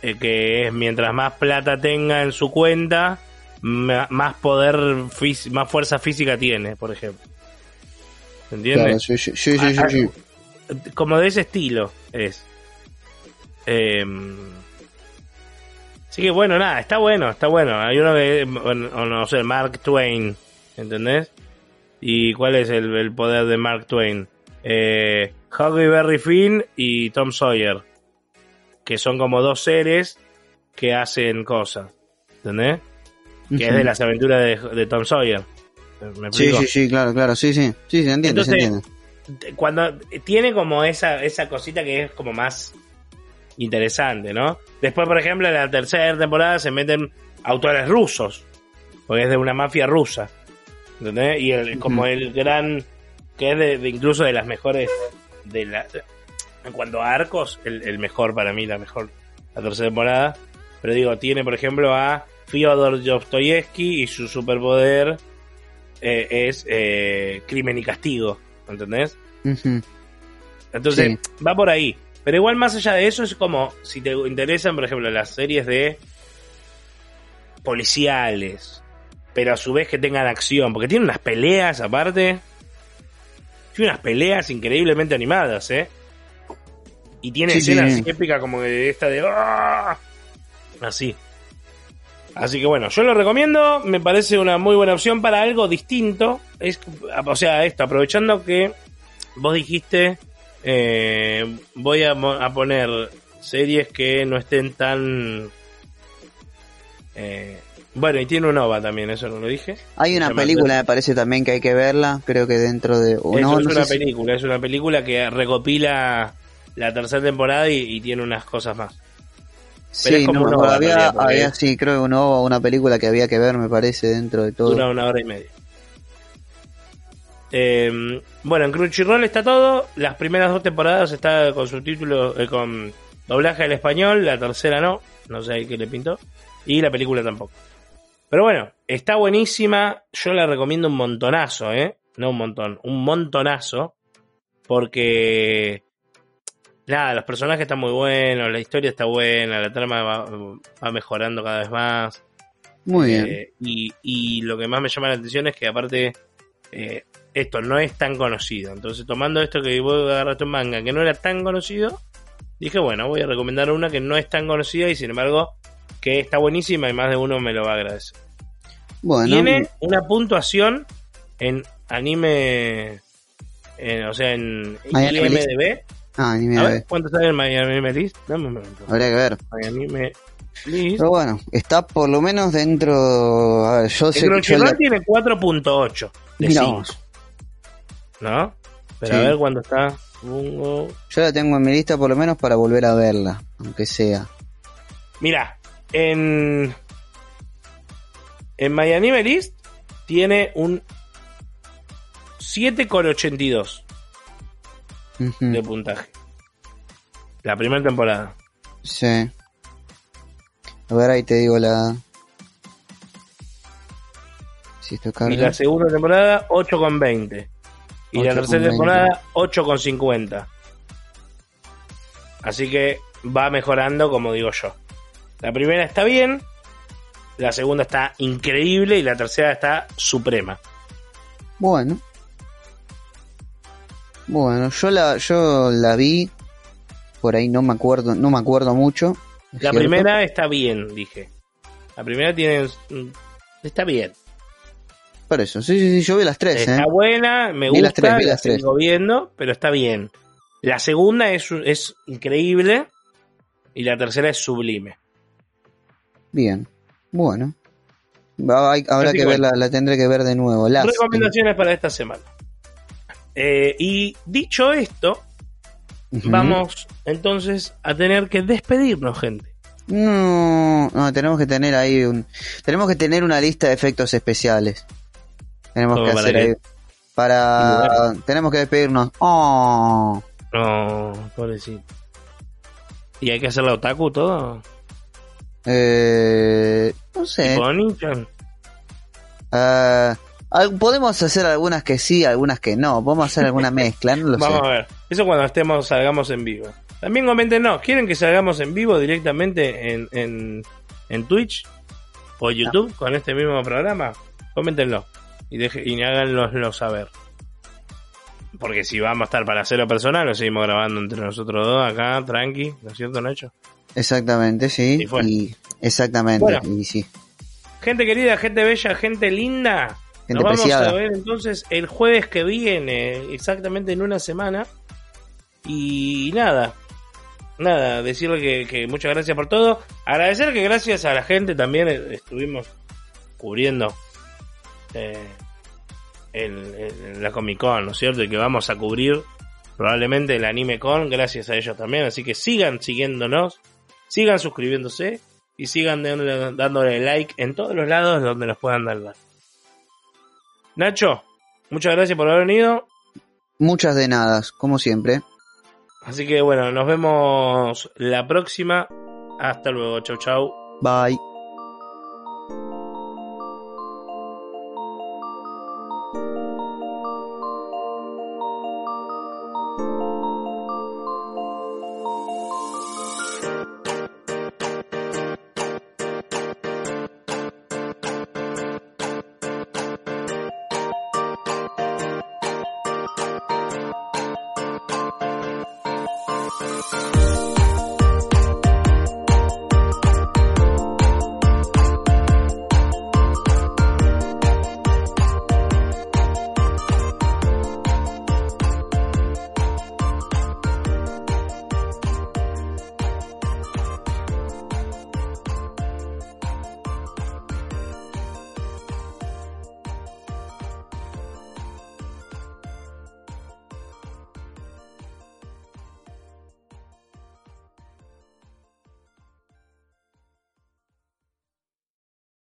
Eh, que es mientras más plata tenga en su cuenta, más poder, más fuerza física tiene, por ejemplo. ¿Entiendes? claro, sí, sí, sí, sí, sí, Ah, sí. ah, Como de ese estilo es. Eh, así que bueno, nada, está bueno, está bueno. Hay uno que, o no sé, Mark Twain, ¿entendés? ¿Y cuál es el, el poder de Mark Twain? Eh, Huckleberry Finn y Tom Sawyer, que son como dos seres que hacen cosas, ¿entendés? Que es de las aventuras de, de Tom Sawyer. ¿Me Sí, sí, sí, claro, claro, sí, sí, sí, se entiende, se entiende. cuando tiene como esa, esa cosita que es como más interesante, ¿no? Después, por ejemplo, en la tercera temporada se meten autores rusos, porque es de una mafia rusa, ¿entendés? Y el, como el gran, que es de, de incluso de las mejores, de la, en cuanto a arcos, el, el mejor para mí, la mejor, la tercera temporada, pero digo, tiene por ejemplo a Fyodor Dostoyevsky y su superpoder eh, es eh, crimen y castigo, ¿entendés? Entonces, va por ahí. Pero igual más allá de eso es como si te interesan, por ejemplo, las series de policiales, pero a su vez que tengan acción, porque tiene unas peleas aparte. Tiene unas peleas increíblemente animadas, ¿eh? Y tiene Sí, escenas sí. épicas como de esta de... ¡ah! Así. Así que bueno, yo lo recomiendo, me parece una muy buena opción para algo distinto. Es, o sea, esto, aprovechando que vos dijiste, eh, voy a, a poner series que no estén tan... eh, bueno, y tiene un OVA también, eso no lo dije. Hay una película, me parece también que hay que verla, creo que dentro de... o Eso no, es no una si- película, es una película que recopila la tercera temporada y, y tiene unas cosas más. pero es Sí, como no, una había, había, es- sí, creo que una, ova, una película que había que ver, me parece, dentro de todo. Dura una hora y media. Eh, bueno, en Crunchyroll está todo. Las primeras dos temporadas está con subtítulos, eh, con doblaje al español. La tercera no. No sé qué le pintó. Y la película tampoco. Pero bueno, está buenísima. Yo la recomiendo un montonazo, ¿eh? No un montón, un montonazo. Porque. Nada, los personajes están muy buenos, la historia está buena, la trama va, va mejorando cada vez más. Muy bien. Eh, y, y lo que más me llama la atención es que aparte eh, esto no es tan conocido. Entonces tomando esto que vos agarraste un manga que no era tan conocido, dije bueno, voy a recomendar una que no es tan conocida y sin embargo que está buenísima y más de uno me lo va a agradecer. bueno, Tiene una puntuación en anime, en- o sea en Miami IMDB. ah, ni me A ve. ver, ¿cuánto sale en Miami List? Dame un momento. Habría que ver. Miami List. Pero bueno, está por lo menos dentro. A ver, yo sé que Crunchyroll tiene 4.8 de Mirá 5. vos. ¿No? Pero Sí. a ver cuándo está. Bungo. yo la tengo en mi lista por lo menos para volver a verla, aunque sea. Mira, en. En MyAnime List tiene un 7,82 Ujú, de puntaje. La primera temporada. Sí. A ver, ahí te digo la. Si esto Y la segunda temporada, 8,20. Y la 8,20. tercera temporada, 8,50. Así que va mejorando, como digo yo. La primera está bien, la segunda está increíble y la tercera está suprema. Bueno. Bueno, yo la, yo la vi. Por ahí no me acuerdo, no me acuerdo mucho. La cierto. primera está bien, dije. La primera tiene. mm, Está bien. Por eso, sí, sí, sí, yo vi las tres, Está ¿eh? buena, me Vi gusta, las tres, vi las tres. sigo viendo, pero está bien. La segunda es, es increíble y la tercera es sublime. Bien. Bueno. Hay- habrá Así que verla, la tendré que ver de nuevo. Las, Recomendaciones para esta semana. Eh, y dicho esto, vamos entonces a tener que despedirnos, gente. No, no, tenemos que tener ahí un, tenemos que tener una lista de efectos especiales. Tenemos ¿Cómo que hacer ahí, para, tenemos que despedirnos. Oh, No, pobrecito. ¿Y hay que hacer la otaku todo? Eh, no sé. Al- podemos hacer algunas que sí, algunas que no. Podemos hacer alguna mezcla, no lo Vamos sé. a ver. Eso cuando estemos, salgamos en vivo. También comenten, no, ¿quieren que salgamos en vivo directamente en, en, en Twitch o YouTube con este mismo programa? Coméntenlo y, deje, y háganlo saber. Porque si vamos a estar para hacerlo personal, lo seguimos grabando entre nosotros dos acá, tranqui, ¿no es cierto, Nacho? Exactamente, sí. Y fue. Y, exactamente, Bueno. y sí. Gente querida, gente bella, gente linda. Gente Nos vamos preciada. a ver entonces el jueves que viene, exactamente en una semana. Y nada, nada, decirle que, que muchas gracias por todo. Agradecer que gracias a la gente también estuvimos cubriendo eh, el- el- la Comic Con, ¿no es cierto? Y que vamos a cubrir probablemente el Anime Con gracias a ellos también. Así que sigan siguiéndonos, sigan suscribiéndose y sigan dándole, dándole like en todos los lados donde nos puedan dar like. Nacho, muchas gracias por haber venido. Muchas de nada, como siempre. Así que bueno, nos vemos la próxima. Hasta luego, chau chau. Bye.